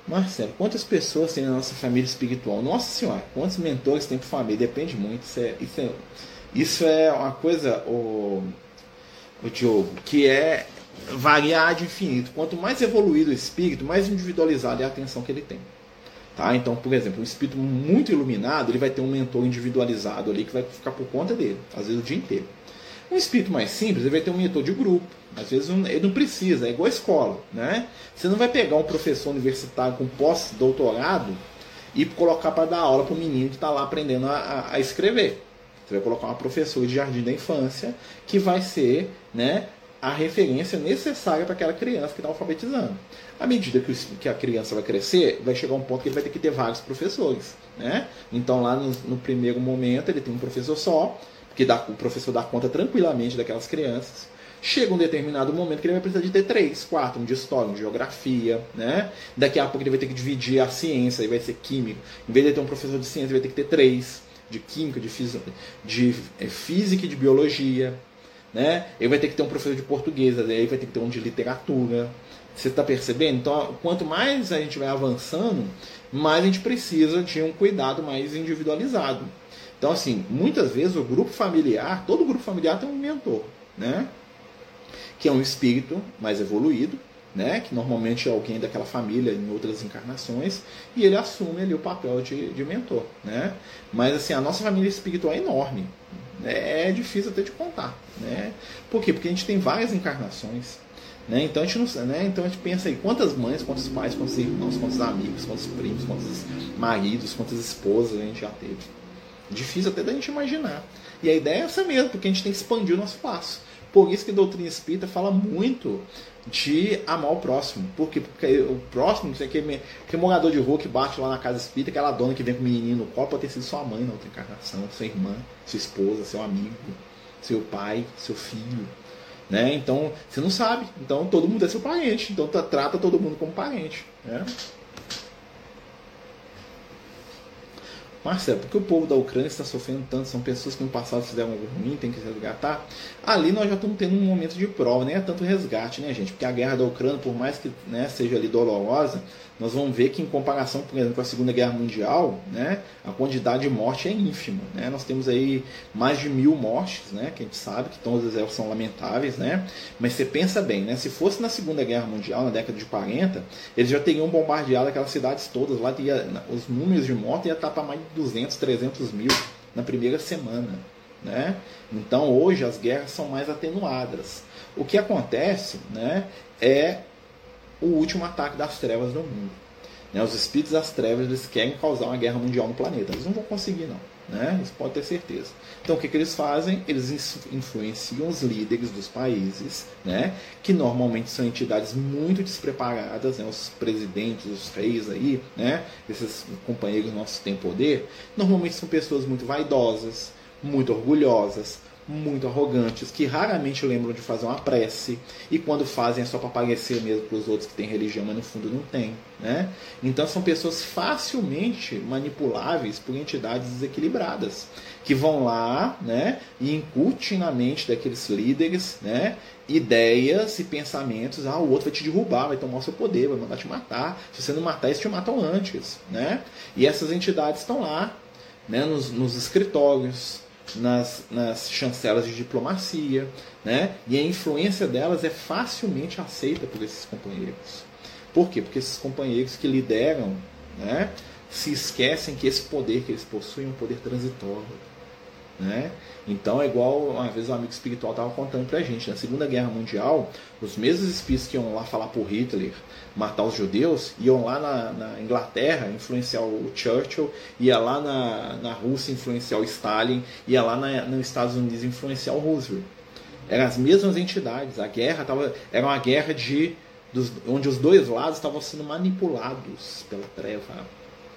Speaker 1: Marcelo, quantas pessoas tem na nossa família espiritual? Nossa Senhora, quantos mentores tem para família? Depende muito. Isso é, isso é, isso é uma coisa, o, o Diogo, que é variar de infinito. Quanto mais evoluído o espírito, mais individualizada é a atenção que ele tem. Tá? Então, por exemplo, um espírito muito iluminado, ele vai ter um mentor individualizado ali que vai ficar por conta dele, às vezes o dia inteiro. Um espírito mais simples, ele vai ter um mentor de grupo. Às vezes ele não precisa, é igual a escola. Né? Você não vai pegar um professor universitário com pós-doutorado e colocar para dar aula para o menino que está lá aprendendo a, a, escrever. Você vai colocar uma professora de jardim da infância que vai ser né, a referência necessária para aquela criança que está alfabetizando. À medida que, que, a criança vai crescer, vai chegar um ponto que ele vai ter que ter vários professores. Né? Então, lá no, no primeiro momento, ele tem um professor só, porque dá, o professor dá conta tranquilamente daquelas crianças. Chega um determinado momento que ele vai precisar de ter três, quatro, um de história, um de geografia, né? Daqui a pouco ele vai ter que dividir a ciência, aí vai ser químico. Em vez de ter um professor de ciência, ele vai ter que ter três, de química, de, de é, física e de biologia, né? Ele vai ter que ter um professor de português, aí vai ter que ter um de literatura. Você está percebendo? Então, quanto mais a gente vai avançando, mais a gente precisa de um cuidado mais individualizado. Então, assim, muitas vezes o grupo familiar, todo grupo familiar tem um mentor, né? Que é um espírito mais evoluído, né? Que normalmente é alguém daquela família em outras encarnações, e ele assume ali o papel de, de mentor, né? Mas assim, a nossa família espiritual é enorme, é, é difícil até de contar. Né? Por quê? Porque a gente tem várias encarnações. Né? Então, a gente não, né? então a gente pensa aí quantas mães, quantos pais, quantos irmãos, quantos amigos, quantos primos, quantos maridos, quantas esposas a gente já teve. Difícil até da gente imaginar. E a ideia é essa mesmo, porque a gente tem que expandir o nosso passo. Por isso que a doutrina espírita fala muito de amar o próximo. Por quê? Porque o próximo, que morador de rua que bate lá na casa espírita, aquela dona que vem com o menininho no colo, pode ter sido sua mãe na outra encarnação, sua irmã, sua esposa, seu amigo, seu pai, seu filho. Né? Então, você não sabe. Então, todo mundo é seu parente. Então, trata todo mundo como parente. Né? Marcelo, porque o povo da Ucrânia está sofrendo tanto? São pessoas que no passado fizeram algo ruim, tem que resgatar? Ali nós já estamos tendo um momento de prova, nem é tanto resgate, né, gente? Porque a guerra da Ucrânia, por mais que né, seja ali dolorosa, nós vamos ver que em comparação, por exemplo, com a Segunda Guerra Mundial, né, a quantidade de morte é ínfima. Né? Nós temos aí mais de mil mortes, né, que a gente sabe que todas elas são lamentáveis, né? mas você pensa bem, né, se fosse na Segunda Guerra Mundial, na década de 40, eles já teriam bombardeado aquelas cidades todas, lá ia, os números de mortes ia estar para mais de 200, 300 mil na primeira semana. Né? Então hoje as guerras são mais atenuadas. O que acontece né, é o último ataque das trevas no mundo. Né? Os espíritos das trevas eles querem causar uma guerra mundial no planeta. Eles não vão conseguir, não. Né? Isso pode ter certeza. Então o que, que eles fazem? Eles influenciam os líderes dos países, né? que normalmente são entidades muito despreparadas, né? os presidentes, os reis aí, né? esses companheiros nossos que têm poder, normalmente são pessoas muito vaidosas, muito orgulhosas, muito arrogantes, que raramente lembram de fazer uma prece, e quando fazem é só para aparecer mesmo para os outros que têm religião, mas no fundo não tem. Né? Então são pessoas facilmente manipuláveis por entidades desequilibradas, que vão lá né, e incutem na mente daqueles líderes né, ideias e pensamentos, ah, o outro vai te derrubar, vai tomar o seu poder, vai mandar te matar, se você não matar, eles te matam antes. Né? E essas entidades estão lá, né, nos, nos escritórios, nas, nas chancelas de diplomacia, né? e a influência delas é facilmente aceita por esses companheiros. Por quê? Porque esses companheiros que lideram né, se esquecem que esse poder que eles possuem é um poder transitório. Né? Então é igual uma vez um amigo espiritual estava contando pra gente, na Segunda Guerra Mundial, os mesmos espíritos que iam lá falar por Hitler, matar os judeus, iam lá na, na Inglaterra influenciar o Churchill, ia lá na, na Rússia influenciar o Stalin, ia lá na, nos Estados Unidos influenciar o Roosevelt. Eram as mesmas entidades. A guerra tava, era uma guerra de dos, onde os dois lados estavam sendo manipulados pela treva.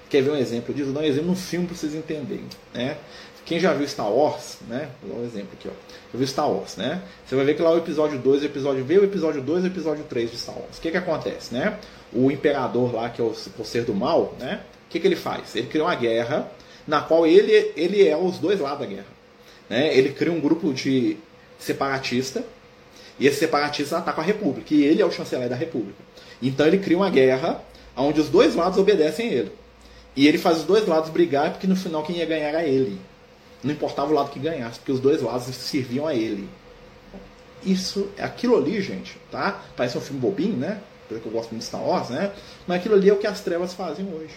Speaker 1: Quer ver um exemplo disso? Dar um exemplo no filme para vocês entenderem. Né? Quem já viu Star Wars, né? Vou dar um exemplo aqui, ó. Já viu Star Wars, né? Você vai ver que lá o episódio 2, o episódio veio o episódio 2 e o episódio 3 de Star Wars. O que que acontece, né? O imperador lá, que é o, o ser do mal, né? O que que ele faz? Ele cria uma guerra na qual ele, ele é os dois lados da guerra. Né? Ele cria um grupo de separatista e esse separatista ataca a República e ele é o chanceler da República. Então ele cria uma guerra onde os dois lados obedecem a ele. E ele faz os dois lados brigar porque no final quem ia ganhar era ele. Não importava o lado que ganhasse, porque os dois lados serviam a ele. Isso, aquilo ali, gente, tá? Parece um filme bobinho, né? Porque eu gosto muito de Star Wars, né? Mas aquilo ali é o que as trevas fazem hoje.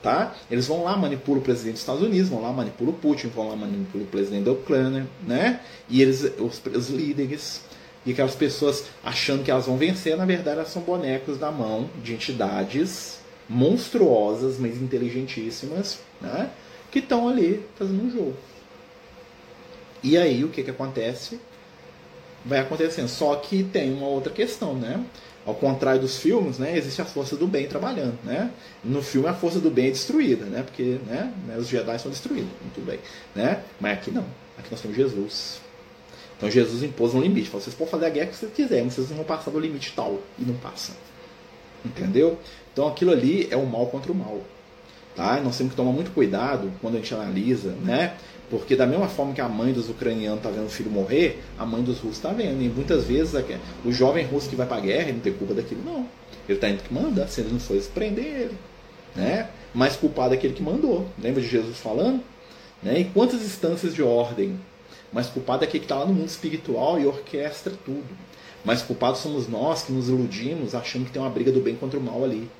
Speaker 1: Tá? Eles vão lá, manipulam o presidente dos Estados Unidos, vão lá, manipulam o Putin, vão lá, manipulam o presidente da Ucrânia, né? E eles, os, os líderes, e aquelas pessoas achando que elas vão vencer, na verdade elas são bonecos da mão de entidades monstruosas, mas inteligentíssimas, né? que estão ali fazendo um jogo. E aí o que, que acontece? Vai acontecendo. Só que tem uma outra questão, né? Ao contrário dos filmes, né, existe a força do bem trabalhando, né? No filme a força do bem é destruída, né? Porque, né, né os Jedi são destruídos, muito bem, né? Mas aqui não. Aqui nós temos Jesus. Então Jesus impôs um limite. Falou, vocês podem fazer a guerra que vocês quiserem, mas vocês não vão passar do limite tal. E não passam. Entendeu? Então aquilo ali é o mal contra o mal. Tá? nós temos que tomar muito cuidado quando a gente analisa, né? Porque da mesma forma que a mãe dos ucranianos está vendo o filho morrer, a mãe dos russos está vendo. E muitas vezes o jovem russo que vai para a guerra ele não tem culpa daquilo, não. Ele está indo que manda, se ele não for, prender ele. Né? Mas culpado é aquele que mandou. Lembra de Jesus falando? Né? E quantas instâncias de ordem? Mas culpado é aquele que está lá no mundo espiritual e orquestra tudo. Mas culpados somos nós que nos iludimos achando que tem uma briga do bem contra o mal ali.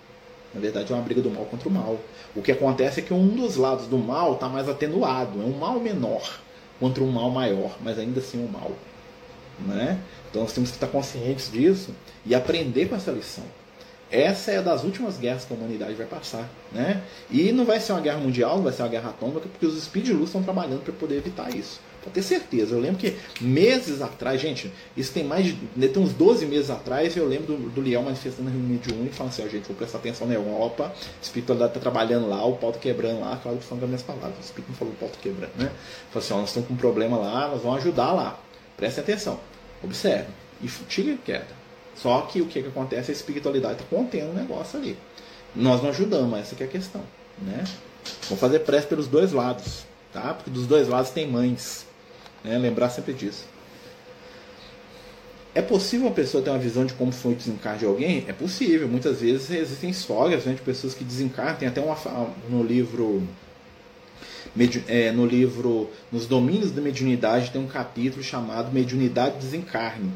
Speaker 1: Na verdade, é uma briga do mal contra o mal. O que acontece é que um dos lados do mal está mais atenuado. É um mal menor contra um mal maior, mas ainda assim um mal. Né? Então nós temos que estar conscientes disso e aprender com essa lição. Essa é das últimas guerras que a humanidade vai passar. Né? E não vai ser uma guerra mundial, não vai ser uma guerra atômica, porque os de luz estão trabalhando para poder evitar isso. Pode ter certeza. Eu lembro que meses atrás, gente, isso tem mais de. Né, tem uns 12 meses atrás, eu lembro do, do Liel manifestando na reunião de um e falando assim, ó, gente, vou prestar atenção na Europa, a espiritualidade está trabalhando lá, o pau tá quebrando lá, claro que falando as minhas palavras, o espírito não falou o pau tá quebrando, né? Falou assim, ó, nós estamos com um problema lá, nós vamos ajudar lá. Prestem atenção, observe. E tire queda. Só que o que, que acontece? A espiritualidade está contendo o negócio ali. Nós não ajudamos, essa é a questão. Né? Vamos fazer prece pelos dois lados. Tá? Porque dos dois lados tem mães. Né? Lembrar sempre disso. É possível uma pessoa ter uma visão de como foi o desencarne de alguém? É possível. Muitas vezes existem histórias né, de pessoas que desencarnam. Tem até uma no livro é, no livro Nos Domínios da Mediunidade tem um capítulo chamado Mediunidade Desencarne,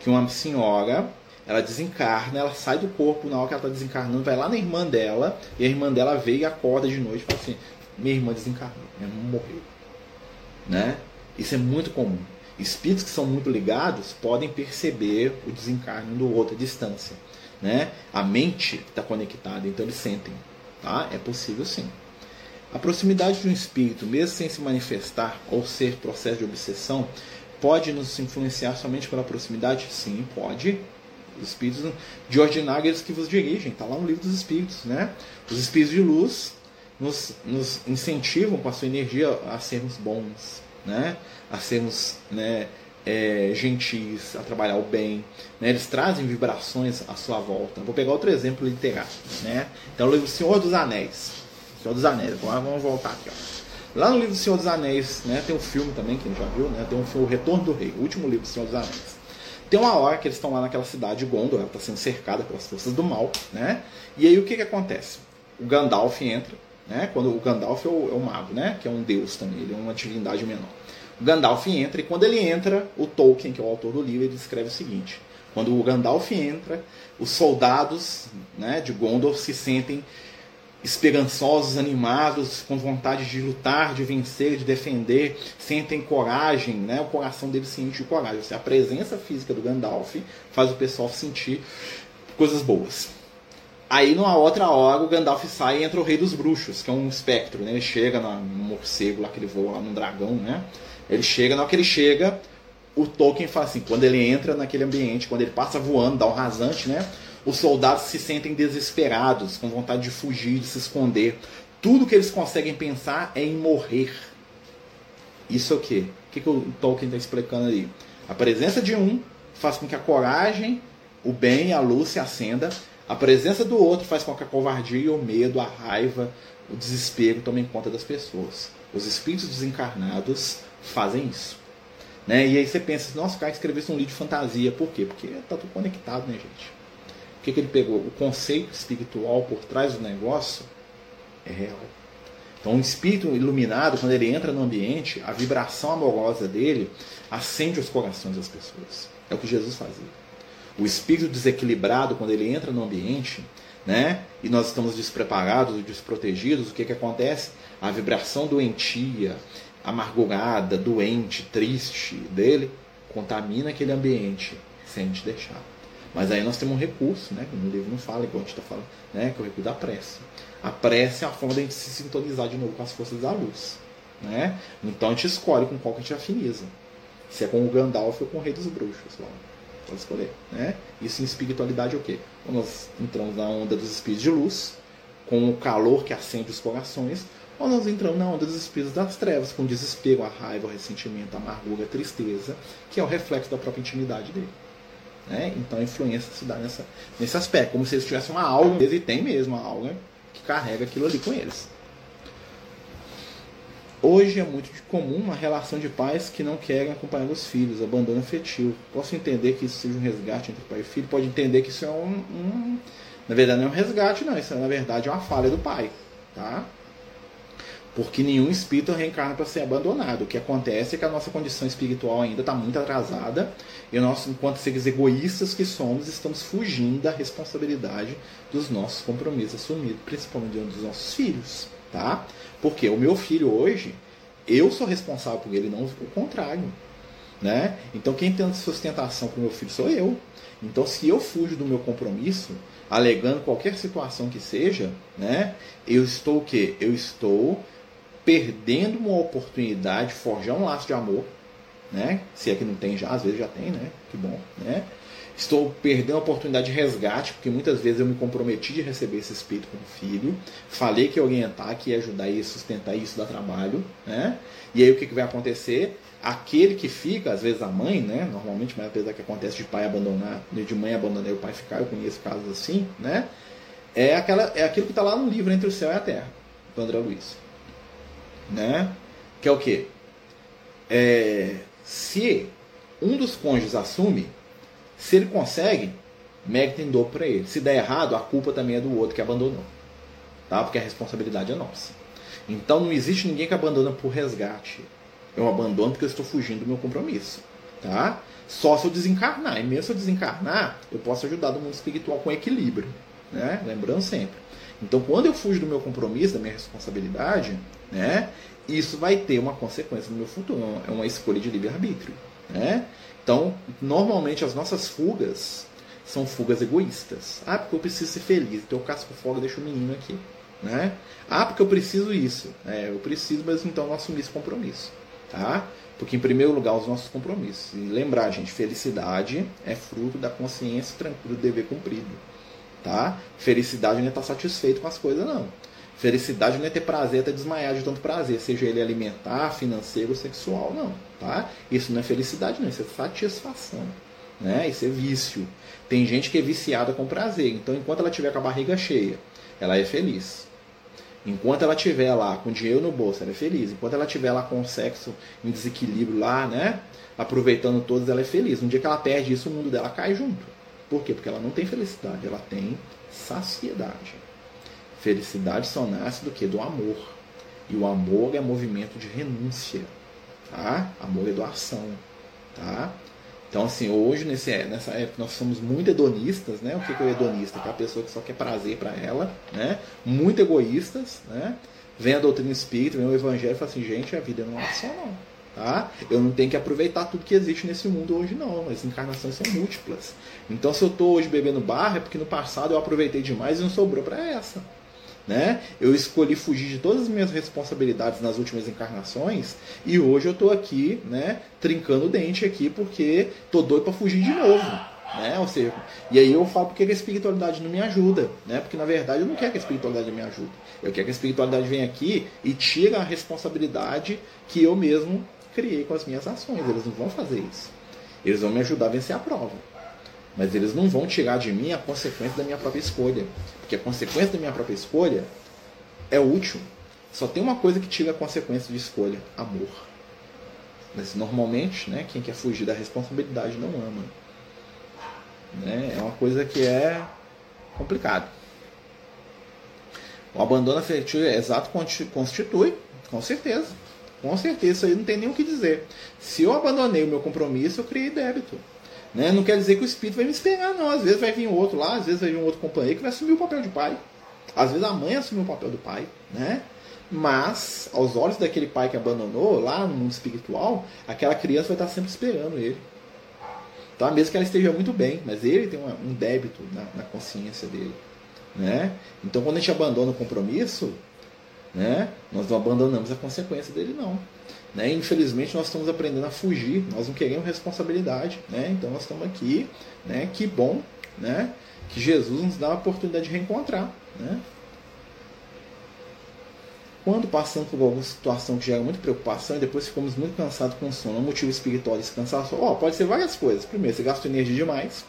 Speaker 1: que uma senhora ela desencarna, ela sai do corpo na hora que ela está desencarnando, vai lá na irmã dela, e a irmã dela veio e acorda de noite e fala assim: minha irmã desencarnou, minha irmã morreu. Né? Isso é muito comum. Espíritos que são muito ligados podem perceber o desencarne do outro à distância. né? A mente está conectada, então eles sentem, tá? É possível sim. A proximidade de um espírito, mesmo sem se manifestar ou ser processo de obsessão, pode nos influenciar somente pela proximidade? Sim, pode. Os espíritos de ordinário que vos dirigem, está lá no livro dos espíritos, né? Os espíritos de luz nos, nos incentivam com a sua energia a sermos bons, né? A sermos, né? É, gentis, a trabalhar o bem. Né? Eles trazem vibrações à sua volta. Vou pegar outro exemplo literário. Né? Então, o livro Senhor dos Anéis. Senhor dos Anéis. Vamos voltar aqui. Ó. Lá no livro Senhor dos Anéis, né, tem um filme também, quem já viu, né, tem um filme, O Retorno do Rei, o último livro Senhor dos Anéis. Tem uma hora que eles estão lá naquela cidade de Gondor, ela está sendo cercada pelas forças do mal, né? E aí o que, que acontece? O Gandalf entra, né? Quando o Gandalf é o, é o mago, né? Que é um deus também, ele é uma divindade menor. O Gandalf entra e quando ele entra, o Tolkien, que é o autor do livro, ele escreve o seguinte: quando o Gandalf entra, os soldados né, de Gondor se sentem esperançosos, animados, com vontade de lutar, de vencer, de defender, sentem coragem, né? o coração deles se enche de coragem. Seja, a presença física do Gandalf faz o pessoal sentir coisas boas. Aí, numa outra hora, o Gandalf sai e entra o Rei dos Bruxos, que é um espectro. Né? Ele chega no morcego lá que ele voa, lá no dragão. Né? Ele chega, na hora que ele chega, o Tolkien fala assim: quando ele entra naquele ambiente, quando ele passa voando, dá um rasante, né? os soldados se sentem desesperados, com vontade de fugir, de se esconder. Tudo que eles conseguem pensar é em morrer. Isso é o quê? O que, que o Tolkien está explicando ali? A presença de um faz com que a coragem, o bem a luz se acenda. A presença do outro faz com que a covardia, o medo, a raiva, o desespero tomem conta das pessoas. Os espíritos desencarnados fazem isso. Né? E aí você pensa, nossa, o cara escrevesse um livro de fantasia. Por quê? Porque está tudo conectado, né, gente? O que, que ele pegou? O conceito espiritual por trás do negócio é real. Então, um espírito iluminado, quando ele entra no ambiente, a vibração amorosa dele acende os corações das pessoas. É o que Jesus fazia. O espírito desequilibrado, quando ele entra no ambiente, né, e nós estamos despreparados, desprotegidos, o que, que acontece? A vibração doentia, amargurada, doente, triste dele contamina aquele ambiente sem te deixar. Mas aí nós temos um recurso, né? No livro não fala, igual a gente está falando, né? Que é o recurso da prece. A prece é a forma de a gente se sintonizar de novo com as forças da luz. Né? Então a gente escolhe com qual que a gente afiniza. Se é com o Gandalf ou com o Rei dos Bruxos. Lá. Pode escolher. Né? Isso em espiritualidade é o quê? Quando nós entramos na onda dos espíritos de luz, com o calor que acende os corações, ou nós entramos na onda dos espíritos das trevas, com o desespero, a raiva, o ressentimento, a amargura, a tristeza, que é o reflexo da própria intimidade dele. Né? Então a influência se dá nessa, nesse aspecto, como se eles tivessem uma alga, e tem mesmo uma alga que carrega aquilo ali com eles. Hoje é muito comum uma relação de pais que não querem acompanhar os filhos, abandono afetivo. Posso entender que isso seja um resgate entre pai e filho, pode entender que isso é um, um na verdade não é um resgate, não, isso é, na verdade é uma falha do pai, tá? Porque nenhum espírito reencarna para ser abandonado. O que acontece é que a nossa condição espiritual ainda está muito atrasada e nós, enquanto seres egoístas que somos, estamos fugindo da responsabilidade dos nossos compromissos assumidos, principalmente dos nossos filhos. Tá? Porque o meu filho hoje, eu sou responsável por ele, não o contrário. Né? Então quem tem sustentação para o meu filho sou eu. Então se eu fujo do meu compromisso, alegando qualquer situação que seja, né, eu estou o quê? Eu estou perdendo uma oportunidade de forjar um laço de amor, né? Se é que não tem já, às vezes já tem, né? Que bom, né? Estou perdendo a oportunidade de resgate, porque muitas vezes eu me comprometi de receber esse espírito como filho, falei que ia orientar, que ia ajudar e sustentar isso dá trabalho, né? E aí o que, que vai acontecer? Aquele que fica, às vezes a mãe, né? Normalmente, mas apesar que acontece de pai abandonar, de mãe abandonar e o pai ficar, eu conheço casos assim, né? É, aquela, é aquilo que está lá no livro Entre o Céu e a Terra, do André Luiz né? Que é o quê? É, se um dos cônjuges assume, se ele consegue, mérito em dobro para ele. Se der errado, a culpa também é do outro que abandonou. Tá? Porque a responsabilidade é nossa. Então não existe ninguém que abandona por resgate. Eu abandono porque eu estou fugindo do meu compromisso. Tá? Só se eu desencarnar. E mesmo se eu desencarnar, eu posso ajudar do mundo espiritual com equilíbrio. Né? Lembrando sempre. Então, quando eu fujo do meu compromisso, da minha responsabilidade, né, isso vai ter uma consequência no meu futuro. É uma escolha de livre-arbítrio. Né? Então, normalmente as nossas fugas são fugas egoístas. Ah, porque eu preciso ser feliz, então eu casco fogo e deixo o menino aqui. Né? Ah, porque eu preciso isso. É, eu preciso, mas então não assumir esse compromisso. Tá? Porque, em primeiro lugar, os nossos compromissos. E lembrar, gente, felicidade é fruto da consciência tranquila do dever cumprido. Tá? Felicidade não é estar satisfeito com as coisas, não. Felicidade não é ter prazer até desmaiar de tanto prazer, seja ele alimentar, financeiro sexual, não. Tá? Isso não é felicidade, não. Isso é satisfação. Né? Isso é vício. Tem gente que é viciada com prazer. Então, enquanto ela tiver com a barriga cheia, ela é feliz. Enquanto ela tiver lá com dinheiro no bolso, ela é feliz. Enquanto ela tiver lá com o sexo em desequilíbrio lá, né? Aproveitando todos, ela é feliz. Um dia que ela perde isso, o mundo dela cai junto. Por quê? Porque ela não tem felicidade, ela tem saciedade. Felicidade só nasce do que? Do amor. E o amor é movimento de renúncia. Tá? Amor é doação. Tá? Então, assim, hoje, nesse, nessa época, nós somos muito hedonistas, né? O que, é o hedonista? Que é a pessoa que só quer prazer para ela, né? Muito egoístas, né? Vem a doutrina espírita, vem o evangelho e fala assim, gente, a vida não é só não. Tá? Eu não tenho que aproveitar tudo que existe nesse mundo hoje, não. As encarnações são múltiplas. Então, se eu estou hoje bebendo barra, é porque no passado eu aproveitei demais e não sobrou para essa. Né? Eu escolhi fugir de todas as minhas responsabilidades nas últimas encarnações e hoje eu estou aqui, né, trincando o dente aqui porque tô doido para fugir de novo, né? Ou seja, e aí eu falo porque a espiritualidade não me ajuda, né? Porque na verdade eu não quero que a espiritualidade me ajude. Eu quero que a espiritualidade venha aqui e tire a responsabilidade que eu mesmo criei com as minhas ações. Eles não vão fazer isso. Eles vão me ajudar a vencer a prova. Mas eles não vão tirar de mim a consequência da minha própria escolha. Porque a consequência da minha própria escolha é útil. Só tem uma coisa que tira a consequência de escolha: amor. Mas normalmente, né, quem quer fugir da responsabilidade não ama. Né? É uma coisa que é complicado. O abandono afetivo é exato constitui, com certeza. Com certeza, isso aí não tem nem o que dizer. Se eu abandonei o meu compromisso, eu criei débito. Né? Não quer dizer que o espírito vai me esperar, não. Às vezes vai vir outro lá, às vezes vai vir um outro companheiro que vai assumir o papel de pai. Às vezes a mãe assumiu o papel do pai, né? Mas, aos olhos daquele pai que abandonou, lá no mundo espiritual, aquela criança vai estar sempre esperando ele. Tá? Mesmo que ela esteja muito bem, mas ele tem um débito na, na consciência dele. Né? Então, quando a gente abandona o compromisso, né, nós não abandonamos a consequência dele, não. Né? Infelizmente nós estamos aprendendo a fugir, nós não queremos responsabilidade, né? então nós estamos aqui, né? que bom né? que Jesus nos dá a oportunidade de reencontrar. Né? Quando passamos por alguma situação que gera muita preocupação e depois ficamos muito cansados com sono, um motivo espiritual desse cansaço, oh, pode ser várias coisas. Primeiro, você gasta energia demais,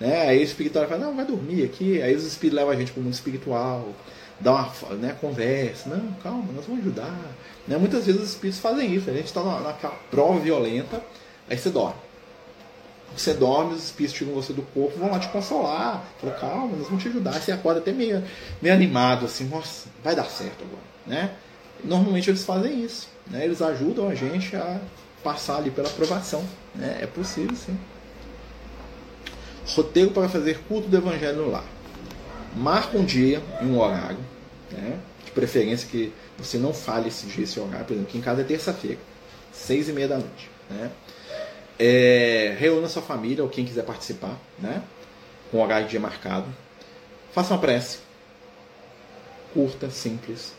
Speaker 1: né? aí o espiritual fala, não, vai dormir aqui, aí os espíritos levam a gente para o mundo espiritual, dá uma né, conversa, não, calma, nós vamos ajudar. Né? Muitas vezes os espíritos fazem isso, a gente está naquela prova violenta, aí você dorme. Você dorme, os espíritos tiram você do corpo, vão lá te consolar, falam, calma, nós vamos te ajudar. Você acorda até meio, meio animado, assim, nossa, vai dar certo agora. Né? Normalmente eles fazem isso, né? eles ajudam a gente a passar ali pela aprovação. Né? É possível sim. Roteiro para fazer culto do evangelho no lar marca um dia e um horário, né? de preferência que você não fale esse dia, esse horário, por exemplo, que em casa é terça-feira, seis e meia da noite. Né? É, reúna sua família ou quem quiser participar, né? com horário de dia marcado. Faça uma prece, curta, simples.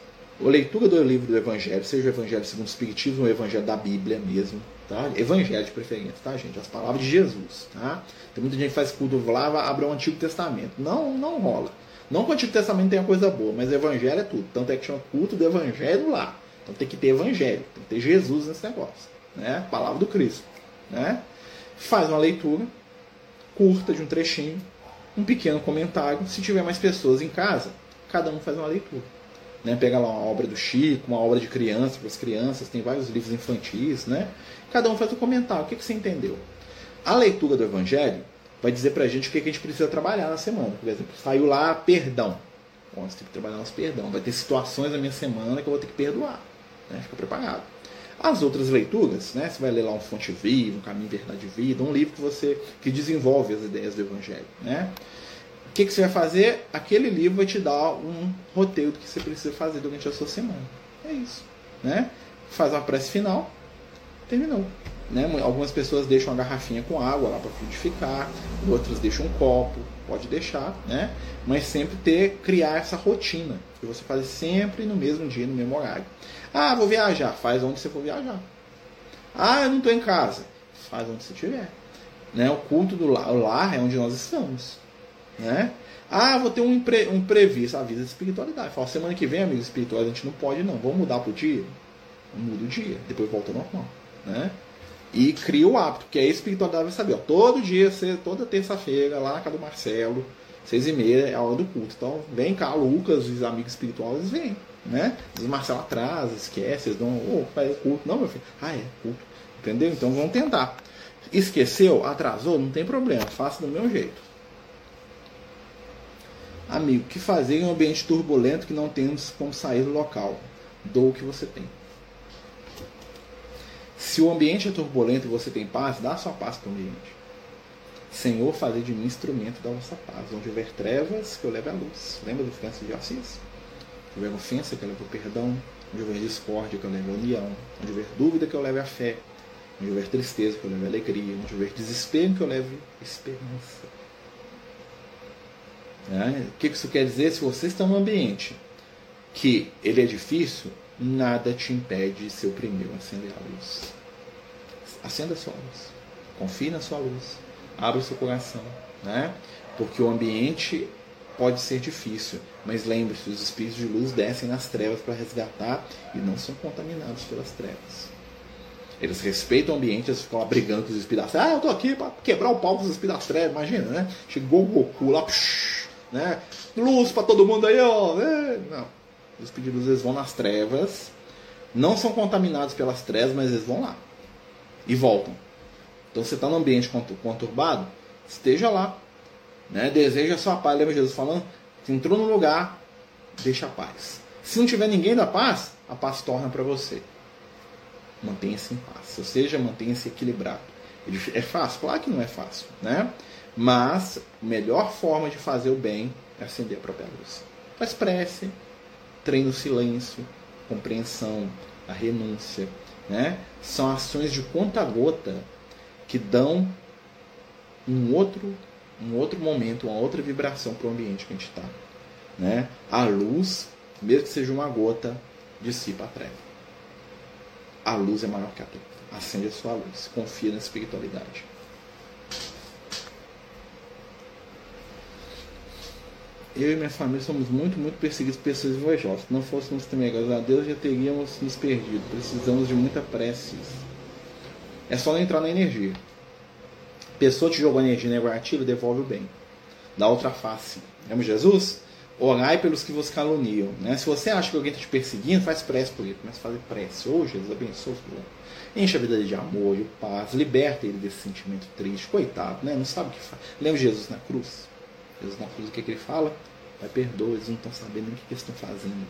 Speaker 1: A leitura do livro do Evangelho, seja o Evangelho segundo o Espiritismo ou o Evangelho da Bíblia mesmo, tá? Evangelho de preferência, tá, gente? As palavras de Jesus, tá? Tem muita gente que faz culto lá, abre o Antigo Testamento. Não, não rola. Não que o Antigo Testamento tenha coisa boa, mas o Evangelho é tudo. Tanto é que chama culto do Evangelho lá. Então tem que ter Evangelho, tem que ter Jesus nesse negócio. Né? Palavra do Cristo. Né? Faz uma leitura curta de um trechinho, um pequeno comentário. Se tiver mais pessoas em casa, cada um faz uma leitura. Né? Pega lá uma obra do Chico, uma obra de criança para as crianças, tem vários livros infantis. Né? Cada um faz um comentário. O que, que você entendeu? A leitura do Evangelho vai dizer pra gente o que a gente precisa trabalhar na semana. Por exemplo, saiu lá perdão. Bom, você tem que trabalhar nosso perdão. Vai ter situações na minha semana que eu vou ter que perdoar. Né? Fica preparado. As outras leituras, né? Você vai ler lá um Fonte Viva, um Caminho Verdade e Vida, um livro que você que desenvolve as ideias do Evangelho, né? O que, que você vai fazer? Aquele livro vai te dar um roteiro do que você precisa fazer durante a sua semana. É isso, né? Faz uma prece final, terminou. Né? Algumas pessoas deixam uma garrafinha com água lá para fluidificar, outras deixam um copo, pode deixar, né? Mas sempre ter, criar essa rotina, que você faz sempre no mesmo dia, no mesmo horário. Ah, vou viajar, faz onde você for viajar. Ah, eu não estou em casa, faz onde você estiver. Né? O culto do lar, o lar é onde nós estamos. Né? Ah, vou ter um, impre, um previsto, avisa de espiritualidade. Fala, semana que vem, amigos espirituais, a gente não pode não. Vamos mudar para o dia? Muda o dia, depois volta ao normal. Né? E cria o hábito, que a espiritualidade vai saber. Ó, todo dia, toda terça-feira, lá na casa do Marcelo, seis e meia, é a hora do culto. Então, vem cá, Lucas, os amigos espirituais, vêm. Né? O Marcelo atrasa, esquece, eles dão, ô, oh, faz culto. Não, meu filho. Ah, é, culto. Entendeu? Então vamos tentar. Esqueceu, atrasou, não tem problema, faça do meu jeito. Amigo, que fazer em um ambiente turbulento que não temos como sair do local? Dou o que você tem. Se o ambiente é turbulento e você tem paz, dá a sua paz para o ambiente. Senhor, fazer de mim instrumento da vossa paz. Onde houver trevas, que eu leve a luz. Lembra do Francis de Assis? Onde houver ofensa, que eu leve o perdão. Onde houver discórdia, que eu leve a união. Onde houver dúvida, que eu leve a fé. Onde houver tristeza, que eu leve a alegria. Onde houver desespero, que eu leve esperança. É? O que isso quer dizer? Se você está num ambiente que ele é difícil, nada te impede de ser o primeiro a acender a luz. Acenda a sua luz. Confie na sua luz. Abra o seu coração. Né? Porque o ambiente pode ser difícil, mas lembre-se, os espíritos de luz descem nas trevas para resgatar e não são contaminados pelas trevas. Eles respeitam o ambiente, eles ficam lá brigando com os espíritos das trevas. Ah, eu tô aqui para quebrar o pau com os espíritos das trevas, imagina, né? Chegou o Goku lá, psh, né? Luz para todo mundo aí, ó. É, não. Os espíritos eles vão nas trevas, não são contaminados pelas trevas, mas eles vão lá e voltam. Então você está num ambiente conturbado, esteja lá. Né? Deseja a sua paz. Lembra Jesus falando? Se entrou no lugar, deixa a paz. Se não tiver ninguém da paz, a paz torna para você. Mantenha-se em paz. Ou seja, mantenha-se equilibrado. É fácil? Claro que não é fácil. Né? Mas a melhor forma de fazer o bem é acender a própria luz. Faz prece, treina o silêncio, compreensão, a renúncia. Né? São ações de conta-gota que dão um outro, um outro momento, uma outra vibração para o ambiente que a gente está. Né? A luz, mesmo que seja uma gota, dissipa a treva. A luz é maior que a treva. Acende a sua luz. Confia na espiritualidade. Eu e minha família somos muito, muito perseguidos por pessoas invejosas. Se não fôssemos temer a Deus, já teríamos nos perdido. Precisamos de muita prece. É só não entrar na energia. Pessoa te jogou energia negativa, devolve o bem. Da outra face. Lembra Jesus? Orai pelos que vos caluniam. Né? Se você acha que alguém está te perseguindo, faz prece por ele. Começa a fazer prece. Ô oh, Jesus, abençoe o Enche a vida dele de amor, de paz. Liberta ele desse sentimento triste. Coitado, né? Não sabe o que faz. Lembra Jesus na cruz? Jesus na cruz, o que, que ele fala? Pai, perdoa, eles não estão sabendo o que, que eles estão fazendo.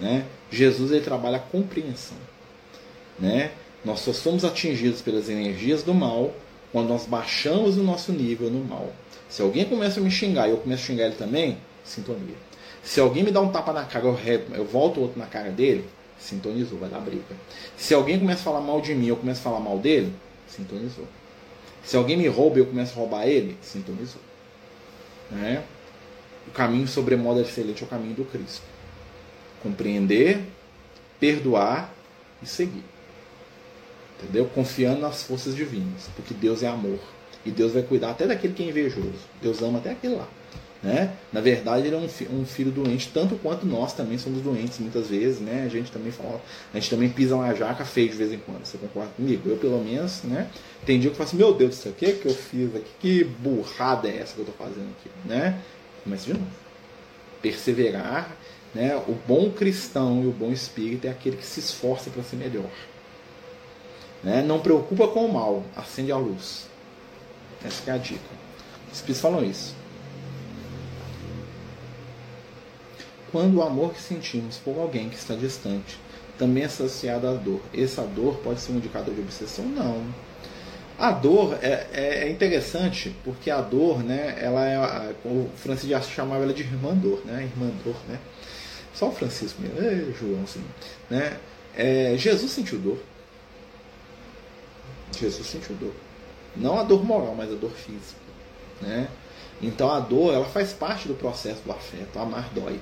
Speaker 1: Né? Jesus ele trabalha a compreensão. Né? Nós só somos atingidos pelas energias do mal quando nós baixamos o nosso nível no mal. Se alguém começa a me xingar e eu começo a xingar ele também, sintonia. Se alguém me dá um tapa na cara, eu, eu volto outro na cara dele, sintonizou, vai dar briga. Se alguém começa a falar mal de mim, eu começo a falar mal dele, sintonizou. Se alguém me rouba e eu começo a roubar ele, sintonizou. Né? O caminho sobremodo excelente é o caminho do Cristo. Compreender, perdoar e seguir. Entendeu? Confiando nas forças divinas, porque Deus é amor. E Deus vai cuidar até daquele que é invejoso. Deus ama até aquele lá. Né? Na verdade, ele é um, fi um, filho doente, tanto quanto nós também somos doentes muitas vezes, né? A gente também fala, a gente também pisa uma jaca feio de vez em quando. Você concorda comigo? Eu, pelo menos, né? Tem dia que eu falo assim, meu Deus do céu, o que, é que eu fiz aqui? Que burrada é essa que eu estou fazendo aqui? Né? Começa de novo. Perseverar, né? O bom cristão e o bom espírito é aquele que se esforça para ser melhor. Né? Não preocupa com o mal, acende a luz. Essa é a dica. Os espíritos falam isso. Quando o amor que sentimos por alguém que está distante também é associado à dor, essa dor pode ser um indicador de obsessão? Não. A dor é, é, é interessante porque a dor, né, ela é, o Francisco já chamava ela de irmã dor, né, irmã dor, né. Só o Francisco mesmo, é, João, assim, né. É, Jesus sentiu dor. Jesus sentiu dor. Não a dor moral, mas a dor física. Né? Então a dor ela faz parte do processo do afeto. Amar dói.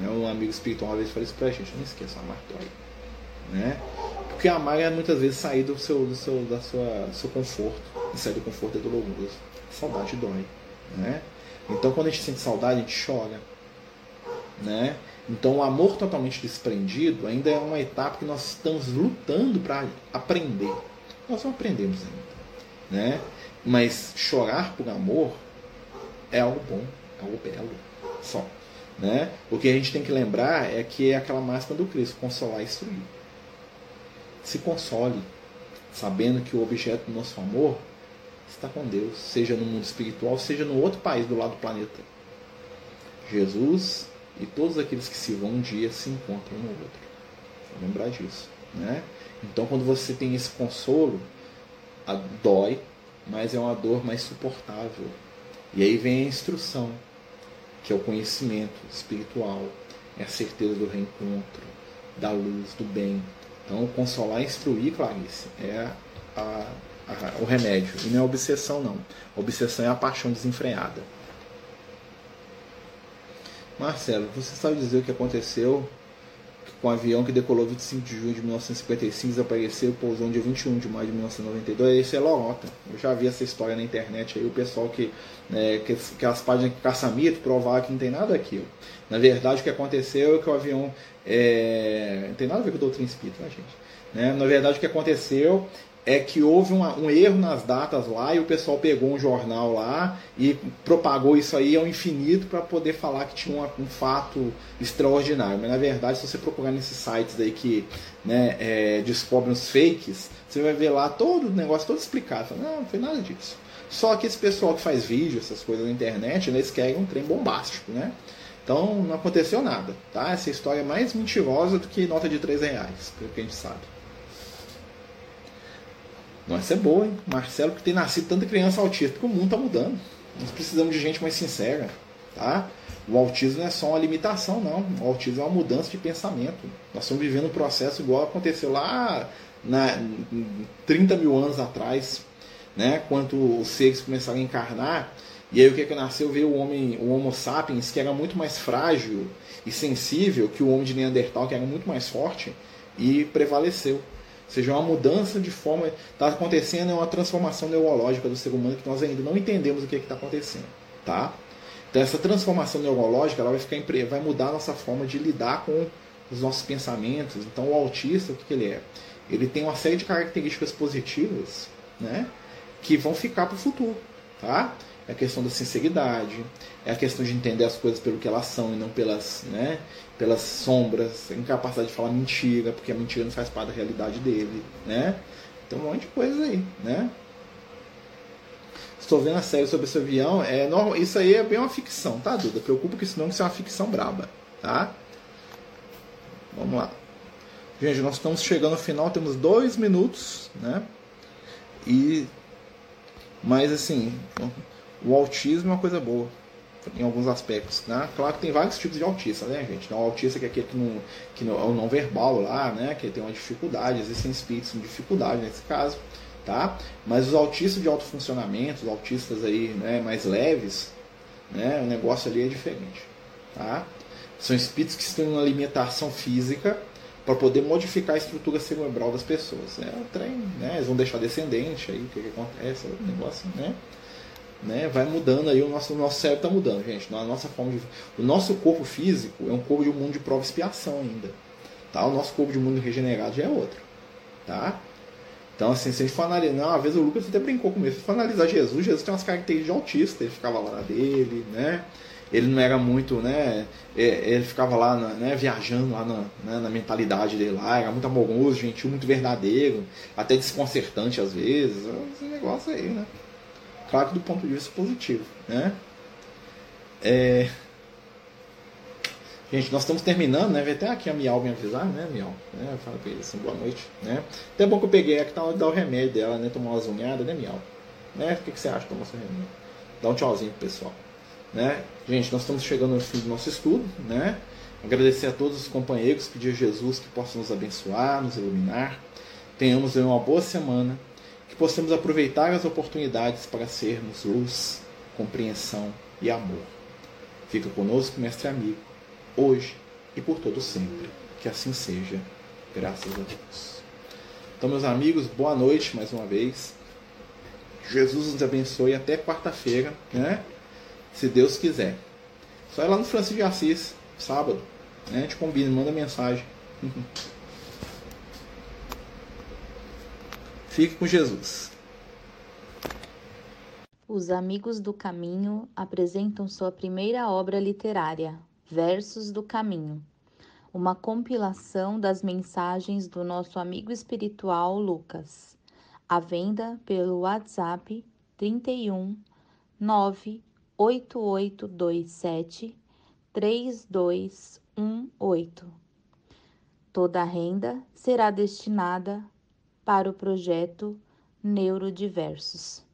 Speaker 1: Né? Um amigo espiritual uma vez falou isso pra gente, não esqueça, amar dói. Né? Porque amar é muitas vezes sair do seu, do seu, da sua, seu conforto. E sair do conforto é doloroso. Saudade dói. Né? Então quando a gente sente saudade, a gente chora. Né? Então o amor totalmente desprendido ainda é uma etapa que nós estamos lutando para aprender. Nós não aprendemos ainda. Né? Mas chorar por amor é algo bom, é algo belo. Só. Né? O que a gente tem que lembrar é que é aquela máxima do Cristo, consolar e instruir. Se console, sabendo que o objeto do nosso amor está com Deus, seja no mundo espiritual, seja no outro país do lado do planeta. Jesus e todos aqueles que se vão um dia se encontram no outro. Vou lembrar disso. Né? Então, quando você tem esse consolo, dói, mas é uma dor mais suportável. E aí vem a instrução, que é o conhecimento espiritual, é a certeza do reencontro, da luz, do bem. Então, consolar e instruir, Clarice, é a, a, o remédio. E não é obsessão, não. A obsessão é a paixão desenfreada. Marcelo, você sabe dizer o que aconteceu com o avião que decolou 25 de junho de 1955 desapareceu, pousou no dia 21 de maio de 1992? Esse é lorota. Eu já vi essa história na internet aí, o pessoal que, né, que, que as páginas que caça-mito provar que não tem nada daquilo. Na verdade, o que aconteceu é que o avião. É... Não tem nada a ver com o doutrina espírita, tá, gente? Né? Na verdade, o que aconteceu é que houve uma, um erro nas datas lá e o pessoal pegou um jornal lá e propagou isso aí ao infinito para poder falar que tinha um, um, fato extraordinário. Mas na verdade, se você procurar nesses sites aí que né, é, descobrem os fakes, você vai ver lá todo o negócio todo explicado. Fala, não, não foi nada disso. Só que esse pessoal que faz vídeo, essas coisas na internet, eles querem um trem bombástico, né? Então não aconteceu nada, tá? Essa história é mais mentirosa do que nota de 3 reais, pelo que a gente sabe. Nossa, é boa, hein? Marcelo, que tem nascido tanta criança autista, porque o mundo está mudando. Nós precisamos de gente mais sincera, tá? O autismo não é só uma limitação, não. O autismo é uma mudança de pensamento. Nós estamos vivendo um processo igual aconteceu lá na, 30 mil anos atrás, né? Quando os seres começaram a encarnar, e aí o que, é que nasceu? Veio o homem, o Homo sapiens, que era muito mais frágil e sensível que o homem de Neandertal, que era muito mais forte, e prevaleceu. Seja, uma mudança de forma. Está acontecendo é uma transformação neurológica do ser humano que nós ainda não entendemos o que é está acontecendo. Tá? Então essa transformação neurológica ela vai, ficar, vai mudar a nossa forma de lidar com os nossos pensamentos. Então o autista, o que, que ele é? Ele tem uma série de características positivas né, que vão ficar para o futuro. Tá? É a questão da sinceridade, é a questão de entender as coisas pelo que elas são e não pelas, né, pelas sombras, a incapacidade de falar mentira, porque a mentira não faz parte da realidade dele, né? Então um monte de coisa aí, né? Estou vendo a série sobre esse avião, é normal, isso aí é bem uma ficção, tá, Duda? Preocupa que isso não que isso é uma ficção braba, tá? Vamos lá. Gente, nós estamos chegando ao final, temos dois minutos, né? E mas assim, o autismo é uma coisa boa em alguns aspectos. Né? Claro que tem vários tipos de autista, né, gente? Então, o autista que é aquele que não, que não é o não verbal lá, né? Que tem uma dificuldade, existem espíritos com dificuldade nesse caso, tá? Mas os autistas de alto funcionamento, os autistas aí, né, mais leves, né? O negócio ali é diferente, tá? São espíritos que têm uma limitação física para poder modificar a estrutura cerebral das pessoas. É o trem, né? Eles vão deixar descendente aí, o que, que acontece, é o negócio, né? Né, vai mudando aí, o nosso, o nosso cérebro está mudando, gente. A nossa forma de, o nosso corpo físico é um corpo de um mundo de prova e expiação ainda. Tá? O nosso corpo de mundo regenerado já é outro. Tá? Então, assim, se a gente for analisar, não, uma vez o Lucas até brincou comigo, se for analisar Jesus, Jesus tem umas características de autista, ele ficava lá dele, né? Ele não era muito, né? É, ele ficava lá, né, viajando lá na, né, na mentalidade dele lá, era muito amoroso, gentil, muito verdadeiro, até desconcertante às vezes. Esse negócio aí, né? Claro que do ponto de vista positivo, né? É... Gente, nós estamos terminando, né? Vem até aqui a Miau me avisar, né, Miau? Né? Fala pra ele assim, boa noite, né? Até bom que eu peguei aqui, tá hora de dar o remédio dela, né? Tomar umas unhadas, né, Miau? Né? O que, que você acha tomar seu remédio? Dá um tchauzinho pro pessoal. Né? Gente, nós estamos chegando ao fim do nosso estudo, né? Agradecer a todos os companheiros, pedir a Jesus que possa nos abençoar, nos iluminar. Tenhamos uma boa semana que possamos aproveitar as oportunidades para sermos luz, compreensão e amor. Fica conosco, mestre amigo, hoje e por todo sempre. Que assim seja, graças a Deus. Então, meus amigos, boa noite mais uma vez. Jesus nos abençoe até quarta-feira, né? Se Deus quiser. Só ir lá no Francisco de Assis, sábado. Né? A gente combina, manda mensagem. Fique com Jesus.
Speaker 2: Os Amigos do Caminho apresentam sua primeira obra literária, Versos do Caminho, uma compilação das mensagens do nosso amigo espiritual Lucas, à venda pelo WhatsApp 31 98827 3218. Toda a renda será destinada para o projeto Neurodiversos.